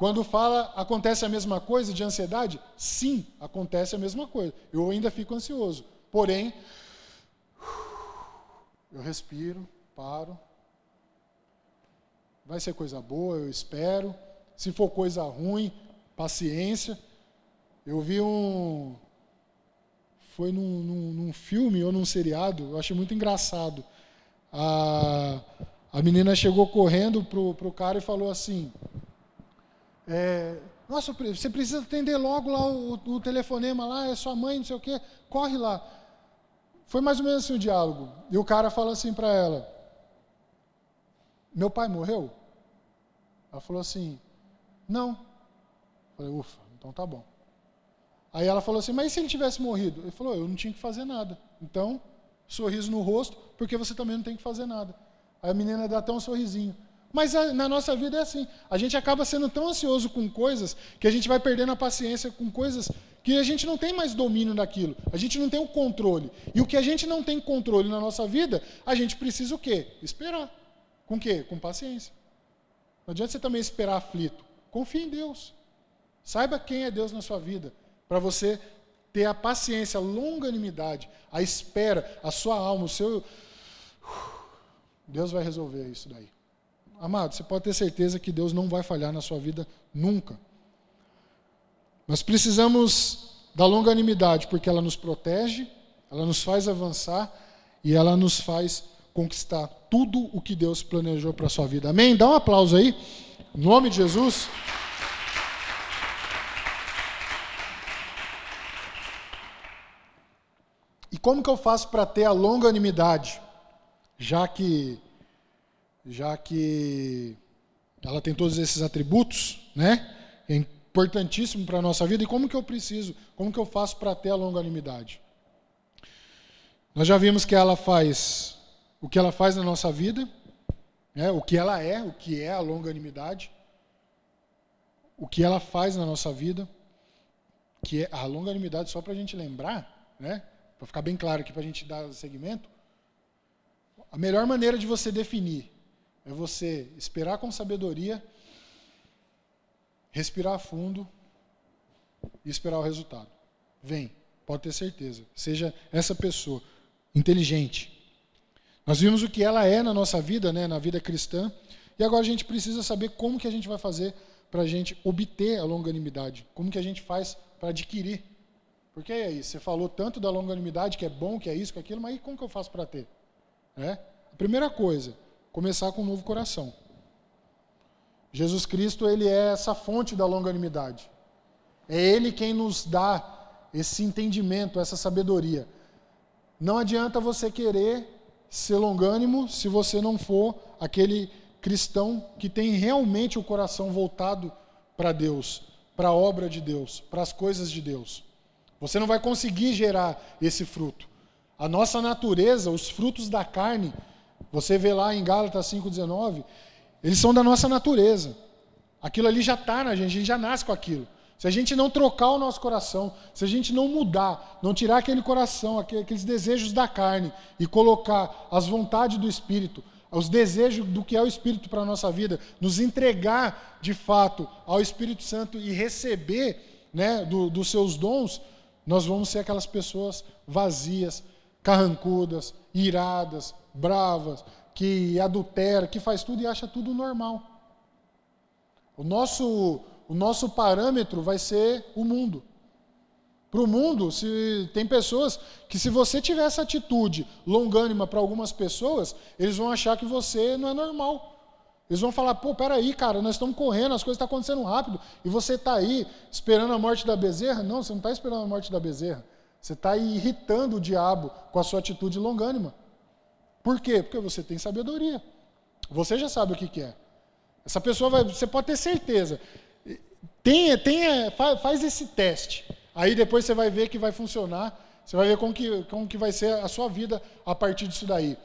S1: Quando fala acontece a mesma coisa de ansiedade, sim, acontece a mesma coisa. Eu ainda fico ansioso. Porém, eu respiro, paro. Vai ser coisa boa, eu espero. Se for coisa ruim, paciência. Eu vi um. Foi num, num, num filme ou num seriado, eu achei muito engraçado. A, a menina chegou correndo pro, pro cara e falou assim: é, nossa, você precisa atender logo lá o, o, telefonema lá, é sua mãe, não sei o quê, corre lá. Foi mais ou menos assim o diálogo. E o cara fala assim para ela: Meu pai morreu? Ela falou assim: Não. Eu falei: Ufa, então tá bom. Aí ela falou assim: Mas e se ele tivesse morrido? Ele falou: Eu não tinha que fazer nada. Então, sorriso no rosto, porque você também não tem que fazer nada. Aí a menina dá até um sorrisinho. Mas a, na nossa vida é assim. A gente acaba sendo tão ansioso com coisas que a gente vai perdendo a paciência com coisas que a gente não tem mais domínio daquilo. A gente não tem o controle. E o que a gente não tem controle na nossa vida, a gente precisa o quê? Esperar. Com o quê? Com paciência. Não adianta você também esperar aflito. Confie em Deus. Saiba quem é Deus na sua vida. Para você ter a paciência, a longanimidade, a espera, a sua alma, o seu. Deus vai resolver isso daí. Amado, você pode ter certeza que Deus não vai falhar na sua vida nunca. Nós precisamos da longanimidade porque ela nos protege, ela nos faz avançar e ela nos faz conquistar tudo o que Deus planejou para a sua vida. Amém? Dá um aplauso aí. Em nome de Jesus. E como que eu faço para ter a longanimidade? Já que já que ela tem todos esses atributos, né? É importantíssimo para a nossa vida. E como que eu preciso? Como que eu faço para ter a longanimidade? Nós já vimos que ela faz o que ela faz na nossa vida, né? o que ela é, o que é a longanimidade, o que ela faz na nossa vida, que é a longanimidade, só para a gente lembrar, né? para ficar bem claro aqui, para a gente dar segmento, a melhor maneira de você definir é você esperar com sabedoria, respirar fundo e esperar o resultado. Vem, pode ter certeza. Seja essa pessoa inteligente. Nós vimos o que ela é na nossa vida, né, na vida cristã, e agora a gente precisa saber como que a gente vai fazer para a gente obter a longanimidade, como que a gente faz para adquirir. Porque aí, você falou tanto da longanimidade, que é bom, que é isso, que é aquilo, mas e como que eu faço para ter? É? A primeira coisa, começar com um novo coração. Jesus Cristo, ele é essa fonte da longanimidade. É ele quem nos dá esse entendimento, essa sabedoria. Não adianta você querer ser longânimo se você não for aquele cristão que tem realmente o coração voltado para Deus, para a obra de Deus, para as coisas de Deus. Você não vai conseguir gerar esse fruto. A nossa natureza, os frutos da carne, você vê lá em Gálatas 5,19, eles são da nossa natureza. Aquilo ali já está na gente, a gente já nasce com aquilo. Se a gente não trocar o nosso coração, se a gente não mudar, não tirar aquele coração, aqueles desejos da carne e colocar as vontades do Espírito, os desejos do que é o Espírito para a nossa vida, nos entregar de fato ao Espírito Santo e receber né, do, dos seus dons, nós vamos ser aquelas pessoas vazias, carrancudas, iradas, bravas, que adultera, que faz tudo e acha tudo normal. O nosso o nosso parâmetro vai ser o mundo. Para o mundo, se tem pessoas que se você tiver essa atitude longânima para algumas pessoas, eles vão achar que você não é normal. Eles vão falar, pô, peraí, cara, nós estamos correndo, as coisas estão acontecendo rápido, e você está aí esperando a morte da bezerra? Não, você não está esperando a morte da bezerra. Você está irritando o diabo com a sua atitude longânima. Por quê? Porque você tem sabedoria. Você já sabe o que, é. Essa pessoa vai, você pode ter certeza. Tenha, tenha, faz esse teste. Aí depois você vai ver que vai funcionar. Você vai ver como que, como que vai ser a sua vida a partir disso daí.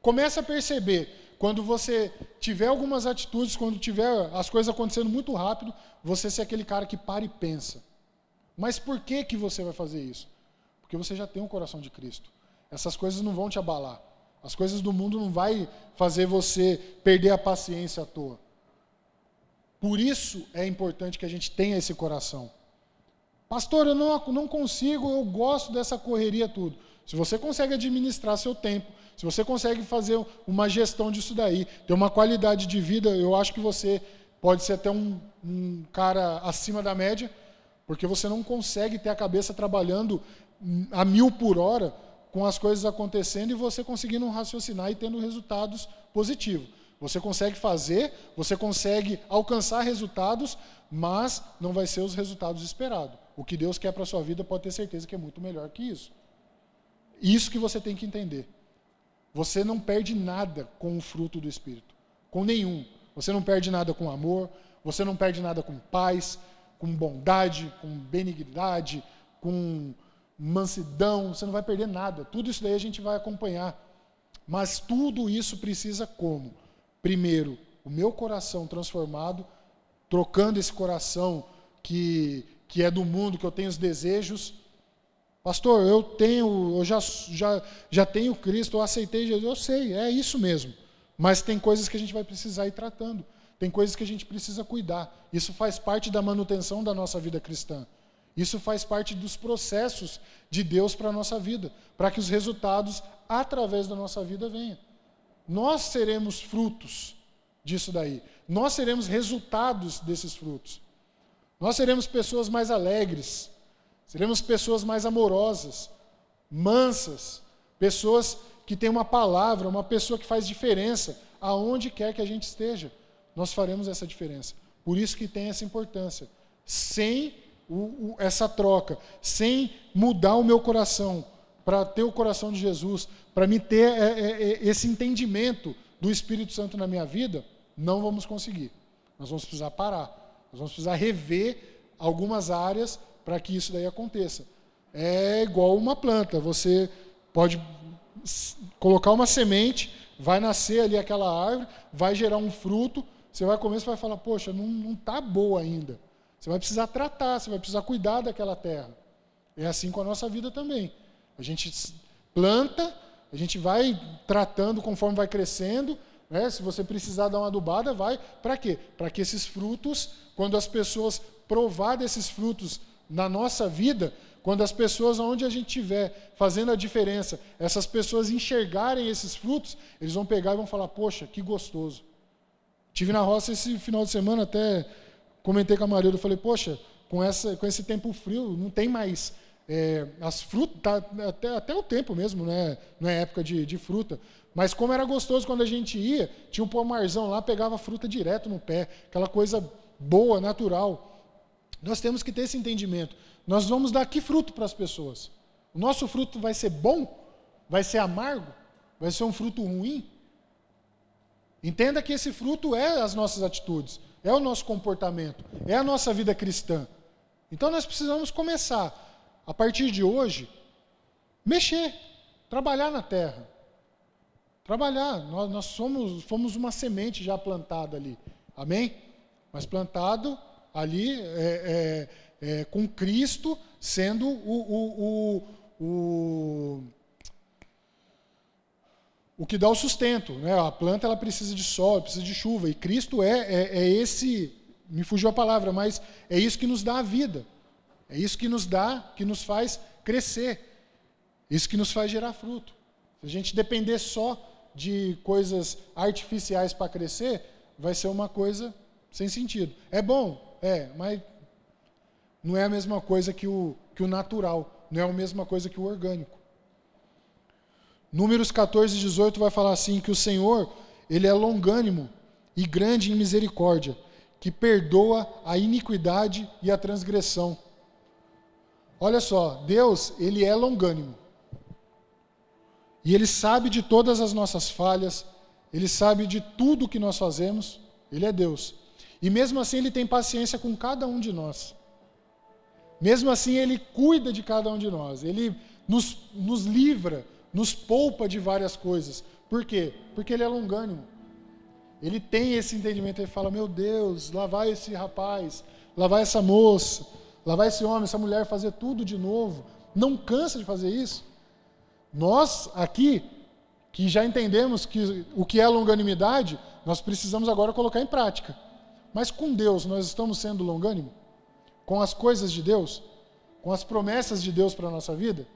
S1: Começa a perceber quando você tiver algumas atitudes, quando tiver as coisas acontecendo muito rápido, você ser aquele cara que para e pensa. Mas por que que você vai fazer isso? Porque você já tem o coração de Cristo. Essas coisas não vão te abalar. As coisas do mundo não vai fazer você perder a paciência à toa. Por isso é importante que a gente tenha esse coração. Pastor, eu não, não consigo, eu gosto dessa correria tudo. Se você consegue administrar seu tempo, se você consegue fazer uma gestão disso daí, ter uma qualidade de vida, eu acho que você pode ser até um, um cara acima da média, porque você não consegue ter a cabeça trabalhando a mil por hora com as coisas acontecendo e você conseguindo raciocinar e tendo resultados positivos. Você consegue fazer, você consegue alcançar resultados, mas não vai ser os resultados esperados. O que Deus quer para a sua vida pode ter certeza que é muito melhor que isso. Isso que você tem que entender. Você não perde nada com o fruto do Espírito, com nenhum. Você não perde nada com amor, você não perde nada com paz, com bondade, com benignidade, com mansidão, você não vai perder nada. Tudo isso daí a gente vai acompanhar. Mas tudo isso precisa como? primeiro, o meu coração transformado, trocando esse coração que, que é do mundo, que eu tenho os desejos. Pastor, eu tenho, eu já, já, já tenho Cristo, eu aceitei Jesus, eu sei, é isso mesmo. Mas tem coisas que a gente vai precisar ir tratando. Tem coisas que a gente precisa cuidar. Isso faz parte da manutenção da nossa vida cristã. Isso faz parte dos processos de Deus para a nossa vida, para que os resultados através da nossa vida venham. Nós seremos frutos disso daí. Nós seremos resultados desses frutos. Nós seremos pessoas mais alegres, seremos pessoas mais amorosas, mansas, pessoas que têm uma palavra, uma pessoa que faz diferença aonde quer que a gente esteja. Nós faremos essa diferença. Por isso que tem essa importância. Sem o, o, essa troca, sem mudar o meu coração para ter o coração de Jesus, para me ter é, é, é, esse entendimento do Espírito Santo na minha vida, não vamos conseguir. Nós vamos precisar parar. Nós vamos precisar rever algumas áreas para que isso daí aconteça. É igual uma planta. Você pode colocar uma semente, vai nascer ali aquela árvore, vai gerar um fruto, você vai comer, você vai falar, poxa, não está boa ainda. Você vai precisar tratar, você vai precisar cuidar daquela terra. É assim com a nossa vida também. A gente planta, a gente vai tratando conforme vai crescendo. Né? Se você precisar dar uma adubada, vai. Para quê? Para que esses frutos, quando as pessoas provar desses frutos na nossa vida, quando as pessoas, onde a gente estiver fazendo a diferença, essas pessoas enxergarem esses frutos, eles vão pegar e vão falar: Poxa, que gostoso. Tive na roça esse final de semana, até comentei com a Maria, eu falei: Poxa, com, essa, com esse tempo frio, não tem mais é, as frutas, tá, até, até o tempo mesmo, né? não é época de, de fruta. Mas como era gostoso quando a gente ia, tinha um pomarzão lá, pegava fruta direto no pé, aquela coisa boa, natural. Nós temos que ter esse entendimento. Nós vamos dar que fruto para as pessoas? O nosso fruto vai ser bom? Vai ser amargo? Vai ser um fruto ruim? Entenda que esse fruto é as nossas atitudes, é o nosso comportamento, é a nossa vida cristã. Então nós precisamos começar a partir de hoje, mexer, trabalhar na terra. Trabalhar. Nós, nós somos, fomos uma semente já plantada ali. Amém? Mas plantado ali é, é, é, com Cristo sendo o, o, o, o, o que dá o sustento. Né? A planta ela precisa de sol, precisa de chuva. E Cristo é, é, é esse, me fugiu a palavra, mas é isso que nos dá a vida. É isso que nos dá, que nos faz crescer. Isso que nos faz gerar fruto. Se a gente depender só de coisas artificiais para crescer, vai ser uma coisa sem sentido. É bom, é, mas não é a mesma coisa que o, que o natural, não é a mesma coisa que o orgânico. Números 14 e 18 vai falar assim: que o Senhor, Ele é longânimo e grande em misericórdia, que perdoa a iniquidade e a transgressão Olha só, Deus, ele é longânimo. E ele sabe de todas as nossas falhas, ele sabe de tudo que nós fazemos, ele é Deus. E mesmo assim ele tem paciência com cada um de nós. Mesmo assim ele cuida de cada um de nós. Ele nos, nos livra, nos poupa de várias coisas. Por quê? Porque ele é longânimo. Ele tem esse entendimento, ele fala: Meu Deus, lá vai esse rapaz, lá vai essa moça, Lá vai esse homem, essa mulher fazer tudo de novo. Não cansa de fazer isso. Nós aqui, que já entendemos que o que é longanimidade, nós precisamos agora colocar em prática. Mas com Deus, nós estamos sendo longânimo? Com as coisas de Deus? Com as promessas de Deus para a nossa vida?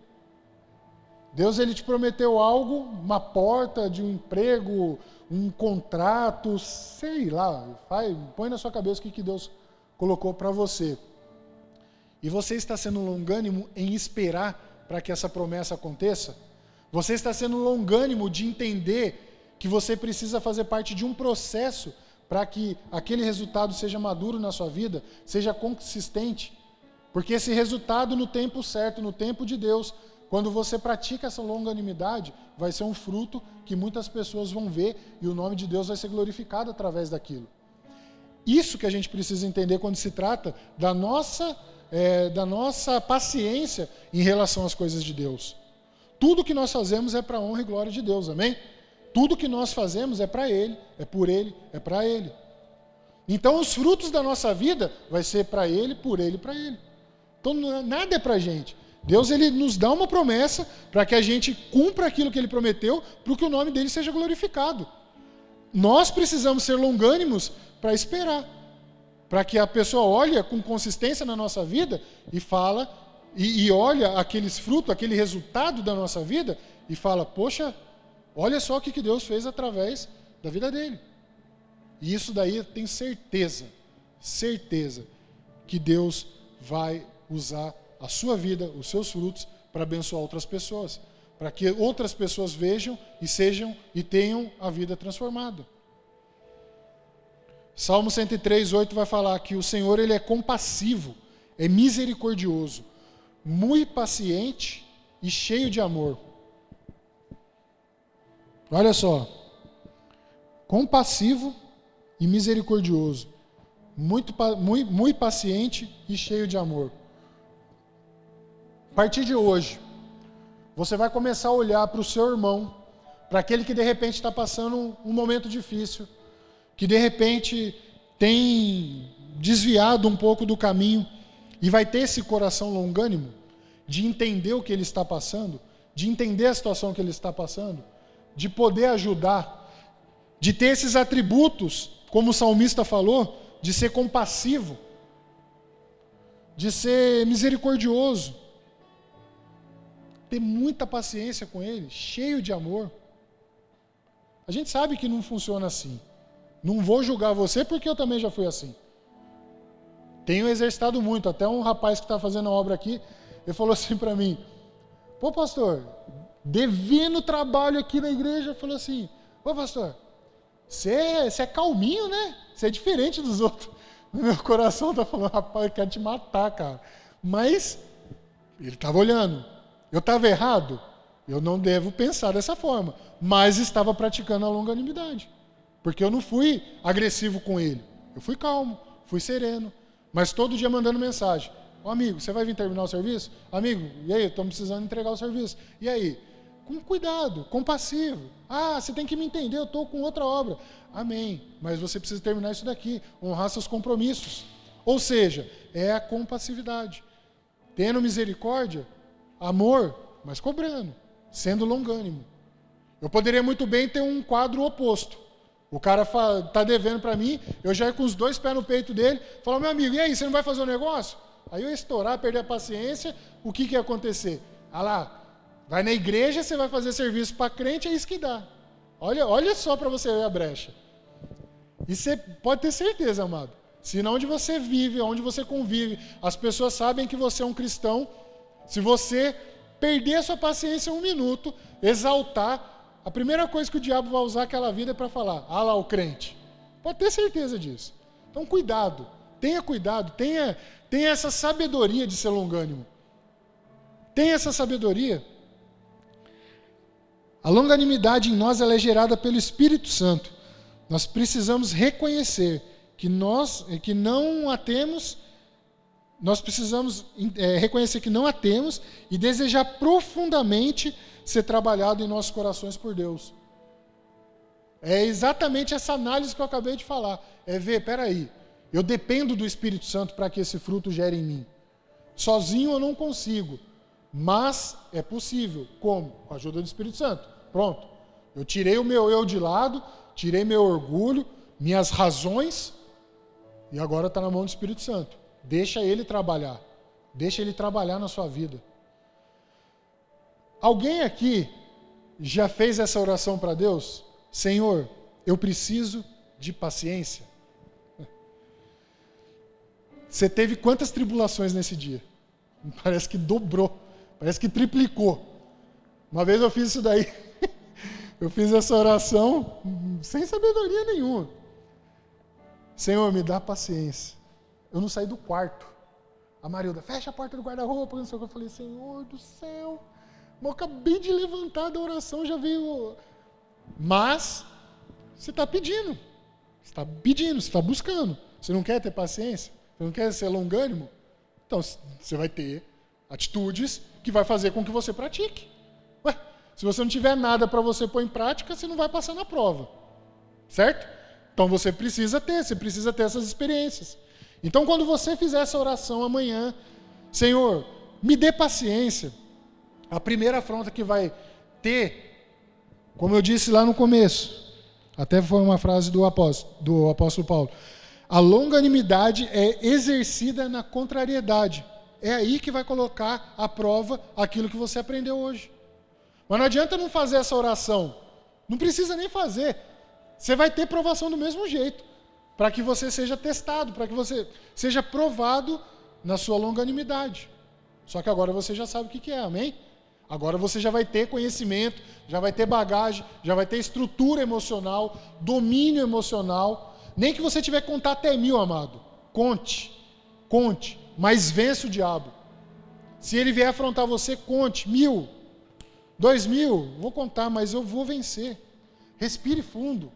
S1: Deus ele te prometeu algo, uma porta de um emprego, um contrato, sei lá, vai, põe na sua cabeça o que, que Deus colocou para você. E você está sendo longânimo em esperar para que essa promessa aconteça? Você está sendo longânimo de entender que você precisa fazer parte de um processo para que aquele resultado seja maduro na sua vida, seja consistente? Porque esse resultado, no tempo certo, no tempo de Deus, quando você pratica essa longanimidade, vai ser um fruto que muitas pessoas vão ver e o nome de Deus vai ser glorificado através daquilo. Isso que a gente precisa entender quando se trata da nossa é, da nossa paciência em relação às coisas de Deus. Tudo que nós fazemos é para a honra e glória de Deus, amém? Tudo que nós fazemos é para Ele, é por Ele, é para Ele. Então os frutos da nossa vida vai ser para Ele, por Ele, para Ele. Então nada é para a gente. Deus ele nos dá uma promessa para que a gente cumpra aquilo que Ele prometeu, para que o nome dele seja glorificado. Nós precisamos ser longânimos para esperar para que a pessoa olhe com consistência na nossa vida e fala e, e olha aqueles frutos, aquele resultado da nossa vida e fala: poxa, olha só o que, que Deus fez através da vida dele. E isso daí eu tenho certeza, certeza que Deus vai usar a sua vida, os seus frutos, para abençoar outras pessoas, para que outras pessoas vejam e sejam e tenham a vida transformada. Salmo 103, 8 vai falar que o Senhor ele é compassivo, é misericordioso, muito paciente e cheio de amor. Olha só, compassivo e misericordioso, muito, muito, muito paciente e cheio de amor. A partir de hoje, você vai começar a olhar para o seu irmão, para aquele que de repente está passando um, um momento difícil, que de repente tem desviado um pouco do caminho e vai ter esse coração longânimo de entender o que ele está passando, de entender a situação que ele está passando, de poder ajudar, de ter esses atributos, como o salmista falou, de ser compassivo, de ser misericordioso, ter muita paciência com ele, cheio de amor. A gente sabe que não funciona assim. Não vou julgar você porque eu também já fui assim. Tenho exercitado muito. Até um rapaz que está fazendo a obra aqui, ele falou assim para mim: Pô, pastor, devendo trabalho aqui na igreja, falou assim: Pô, pastor, você é, calminho, né? Você é diferente dos outros. No meu coração tá falando: Rapaz, eu quero te matar, cara. Mas ele estava olhando. Eu estava errado? Eu não devo pensar dessa forma. Mas estava praticando a longanimidade. Porque eu não fui agressivo com ele. Eu fui calmo, fui sereno. Mas todo dia mandando mensagem. Ô amigo, você vai vir terminar o serviço? Amigo, e aí? Estou precisando entregar o serviço. E aí? Com cuidado, compassivo. Ah, você tem que me entender, eu estou com outra obra. Amém. Mas você precisa terminar isso daqui. Honrar seus compromissos. Ou seja, é a compassividade. Tendo misericórdia, amor, mas cobrando, sendo longânimo. Eu poderia muito bem ter um quadro oposto. O cara tá devendo para mim, eu já ia com os dois pés no peito dele, falar, meu amigo, e aí, você não vai fazer o um negócio? Aí eu ia estourar, perder a paciência, o que, que ia acontecer? Ah lá, vai na igreja, você vai fazer serviço para crente, é isso que dá. Olha, olha só para você ver a brecha. E você pode ter certeza, amado. Se onde você vive, onde você convive, as pessoas sabem que você é um cristão, se você perder a sua paciência um minuto, exaltar, a primeira coisa que o diabo vai usar aquela vida é para falar: ah lá o crente. Pode ter certeza disso. Então, cuidado. Tenha cuidado. Tenha, tenha essa sabedoria de ser longânimo. Tenha essa sabedoria. A longanimidade em nós é gerada pelo Espírito Santo. Nós precisamos reconhecer que nós que não a temos, nós precisamos é, reconhecer que não a temos e desejar profundamente ser trabalhado em nossos corações por Deus. É exatamente essa análise que eu acabei de falar. É ver, peraí, eu dependo do Espírito Santo para que esse fruto gere em mim. Sozinho eu não consigo, mas é possível. Como? Com a ajuda do Espírito Santo. Pronto. Eu tirei o meu eu de lado, tirei meu orgulho, minhas razões, e agora está na mão do Espírito Santo. Deixa ele trabalhar. Deixa ele trabalhar na sua vida. Alguém aqui já fez essa oração para Deus? Senhor, eu preciso de paciência. Você teve quantas tribulações nesse dia? Parece que dobrou, parece que triplicou. Uma vez eu fiz isso daí. Eu fiz essa oração sem sabedoria nenhuma. Senhor, me dá paciência. Eu não saí do quarto. A Marilda, fecha a porta do guarda-roupa. Eu falei, Senhor do céu, eu acabei de levantar da oração, já veio. Mas você está pedindo. Você está pedindo, você está buscando. Você não quer ter paciência? Você não quer ser longânimo? Então você vai ter atitudes que vai fazer com que você pratique. Ué, se você não tiver nada para você pôr em prática, você não vai passar na prova. Certo? Então você precisa ter, você precisa ter essas experiências. Então quando você fizer essa oração amanhã, Senhor, me dê paciência a primeira afronta que vai ter, como eu disse lá no começo, até foi uma frase do apóstolo, do apóstolo Paulo. A longanimidade é exercida na contrariedade. É aí que vai colocar à prova aquilo que você aprendeu hoje. Mas não adianta não fazer essa oração. Não precisa nem fazer. Você vai ter provação do mesmo jeito. Para que você seja testado, para que você seja provado na sua longanimidade. Só que agora você já sabe o que é, amém? Agora você já vai ter conhecimento, já vai ter bagagem, já vai ter estrutura emocional, domínio emocional. Nem que você tiver que contar até mil, amado. Conte, conte, mas vence o diabo. Se ele vier afrontar você, conte. Mil, dois mil, vou contar, mas eu vou vencer. Respire fundo.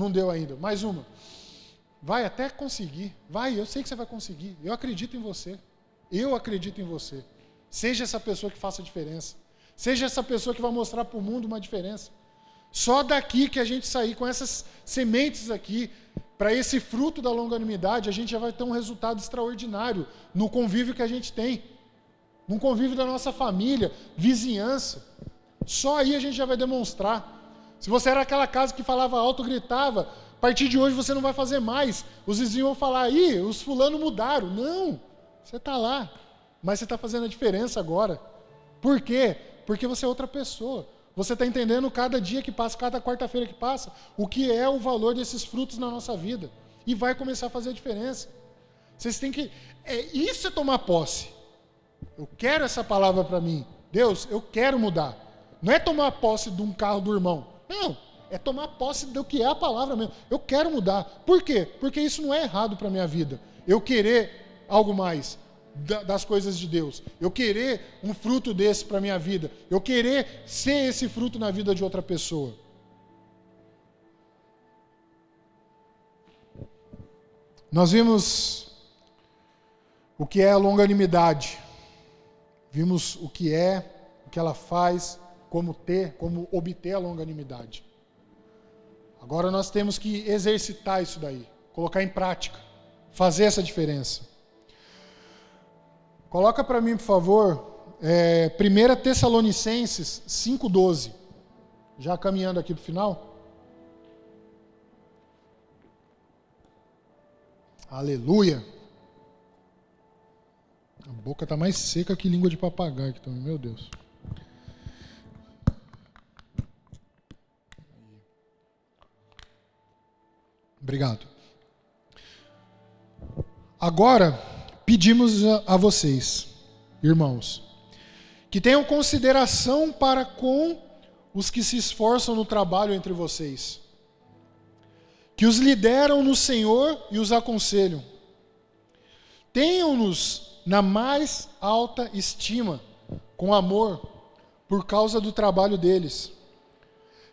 S1: Não deu ainda. Mais uma. Vai até conseguir. Vai, eu sei que você vai conseguir. Eu acredito em você. Eu acredito em você. Seja essa pessoa que faça a diferença. Seja essa pessoa que vai mostrar para o mundo uma diferença. Só daqui que a gente sair com essas sementes aqui, para esse fruto da longanimidade, a gente já vai ter um resultado extraordinário no convívio que a gente tem. No convívio da nossa família, vizinhança. Só aí a gente já vai demonstrar. Se você era aquela casa que falava alto, gritava, a partir de hoje você não vai fazer mais. Os vizinhos vão falar, aí, os fulanos mudaram. Não, você está lá, mas você está fazendo a diferença agora. Por quê? Porque você é outra pessoa. Você está entendendo cada dia que passa, cada quarta-feira que passa, o que é o valor desses frutos na nossa vida. E vai começar a fazer a diferença. Vocês têm que. É, isso é tomar posse. Eu quero essa palavra para mim. Deus, eu quero mudar. Não é tomar posse de um carro do irmão. Não, é tomar posse do que é a palavra mesmo. Eu quero mudar. Por quê? Porque isso não é errado para a minha vida. Eu querer algo mais das coisas de Deus. Eu querer um fruto desse para a minha vida. Eu querer ser esse fruto na vida de outra pessoa. Nós vimos o que é a longanimidade. Vimos o que é, o que ela faz, como ter, como obter a longanimidade. Agora nós temos que exercitar isso daí, colocar em prática, fazer essa diferença. Coloca para mim, por favor, é, 1 Tessalonicenses 5,12. Já caminhando aqui para o final. Aleluia. A boca está mais seca que língua de papagaio aqui meu Deus. Obrigado. Agora, pedimos a, vocês, irmãos, que tenham consideração para com os que se esforçam no trabalho entre vocês, que os lideram no Senhor e os aconselham. Tenham-nos na mais alta estima, com amor, por causa do trabalho deles.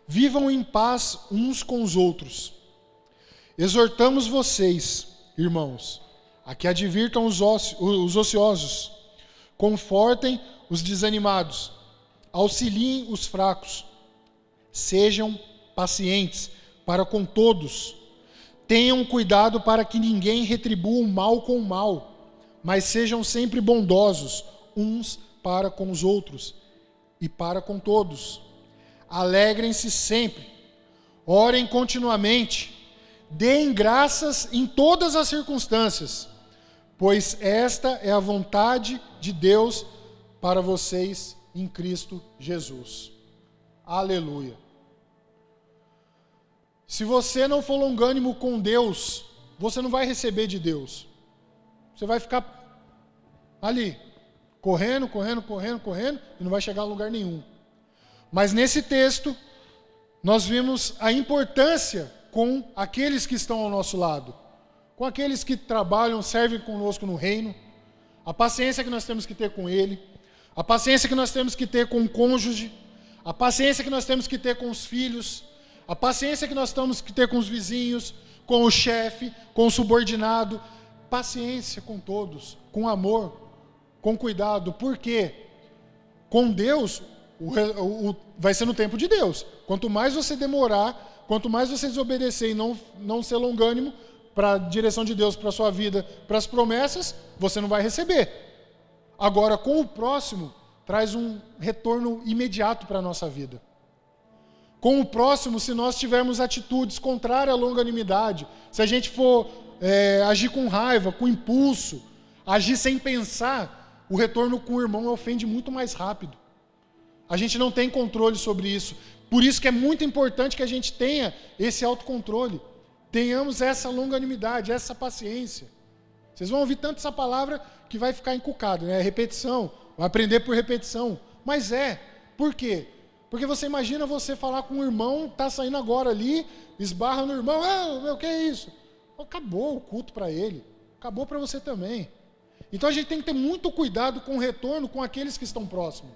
S1: Vivam em paz uns com os outros. Exortamos vocês, irmãos, a que advirtam os, os ociosos, confortem os desanimados, auxiliem os fracos, sejam pacientes para com todos, tenham cuidado para que ninguém retribua o mal com o mal, mas sejam sempre bondosos uns para com os outros e para com todos. Alegrem-se sempre, orem continuamente Deem graças em todas as circunstâncias, pois esta é a vontade de Deus para vocês em Cristo Jesus. Aleluia. Se você não for longânimo com Deus, você não vai receber de Deus. Você vai ficar ali, correndo, correndo, correndo, correndo, e não vai chegar a lugar nenhum. Mas nesse texto, nós vimos a importância com aqueles que estão ao nosso lado, com aqueles que trabalham, servem conosco no reino, a paciência que nós temos que ter com ele, a paciência que nós temos que ter com o cônjuge, a paciência que nós temos que ter com os filhos, a paciência que nós temos que ter com os vizinhos, com o chefe, com o subordinado, paciência com todos, com amor, com cuidado. Por quê? Com Deus, o, o, vai ser no tempo de Deus. Quanto mais você demorar, Quanto mais você desobedecer e não, não ser longânimo para a direção de Deus, para a sua vida, para as promessas, você não vai receber. Agora, com o próximo, traz um retorno imediato para a nossa vida. Com o próximo, se nós tivermos atitudes contrárias à longanimidade, se a gente for é, agir com raiva, com impulso, agir sem pensar, o retorno com o irmão ofende muito mais rápido. A gente não tem controle sobre isso. Por isso que é muito importante que a gente tenha esse autocontrole, tenhamos essa longanimidade, essa paciência. Vocês vão ouvir tanto essa palavra que vai ficar encucado, né? Repetição, vai aprender por repetição. Mas é. Por quê? Porque você imagina você falar com um irmão, tá saindo agora ali, esbarra no irmão, ah, meu, que é isso? Acabou o culto para ele. Acabou para você também. Então a gente tem que ter muito cuidado com o retorno com aqueles que estão próximos.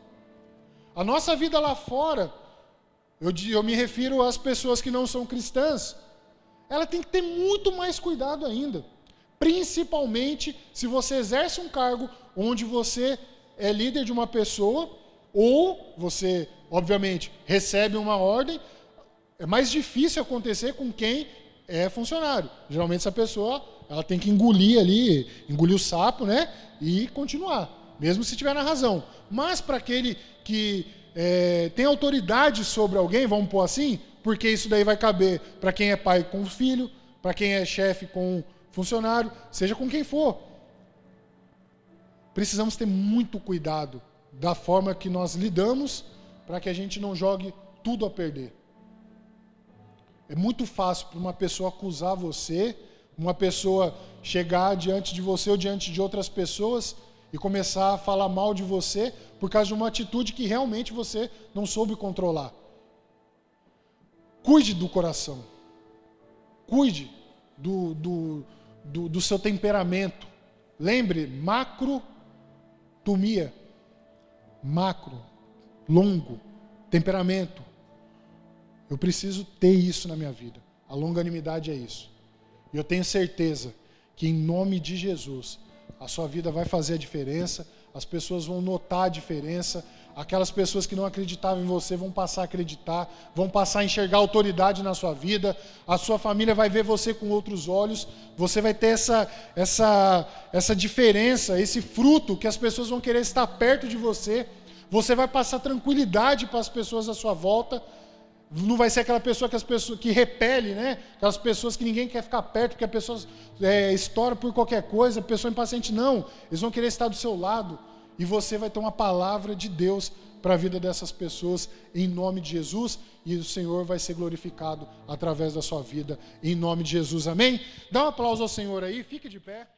S1: A nossa vida lá fora, eu, eu me refiro às pessoas que não são cristãs, ela tem que ter muito mais cuidado ainda. Principalmente se você exerce um cargo onde você é líder de uma pessoa, ou você, obviamente, recebe uma ordem, é mais difícil acontecer com quem é funcionário. Geralmente essa pessoa ela tem que engolir ali, engolir o sapo, né? E continuar, mesmo se tiver na razão. Mas para aquele que é, tem autoridade sobre alguém, vamos pôr assim, porque isso daí vai caber para quem é pai com filho, para quem é chefe com funcionário, seja com quem for. Precisamos ter muito cuidado da forma que nós lidamos para que a gente não jogue tudo a perder. É muito fácil para uma pessoa acusar você, uma pessoa chegar diante de você ou diante de outras pessoas e começar a falar mal de você por causa de uma atitude que realmente você não soube controlar. Cuide do coração. Cuide do, do, do, do seu temperamento. Lembre, macro tumia. Macro, longo, temperamento. Eu preciso ter isso na minha vida. A longanimidade é isso. E eu tenho certeza que em nome de Jesus, a sua vida vai fazer a diferença, as pessoas vão notar a diferença, aquelas pessoas que não acreditavam em você vão passar a acreditar, vão passar a enxergar autoridade na sua vida, a sua família vai ver você com outros olhos, você vai ter essa, essa, essa diferença, esse fruto que as pessoas vão querer estar perto de você, você vai passar tranquilidade para as pessoas à sua volta, não vai ser aquela pessoa que as pessoas que repele, né? Aquelas pessoas que ninguém quer ficar perto, porque a pessoa é, estoura por qualquer coisa, pessoa impaciente, não. Eles vão querer estar do seu lado. E você vai ter uma palavra de Deus para a vida dessas pessoas, em nome de Jesus, e o Senhor vai ser glorificado através da sua vida, em nome de Jesus. Amém? Dá um aplauso ao Senhor aí, fique de pé.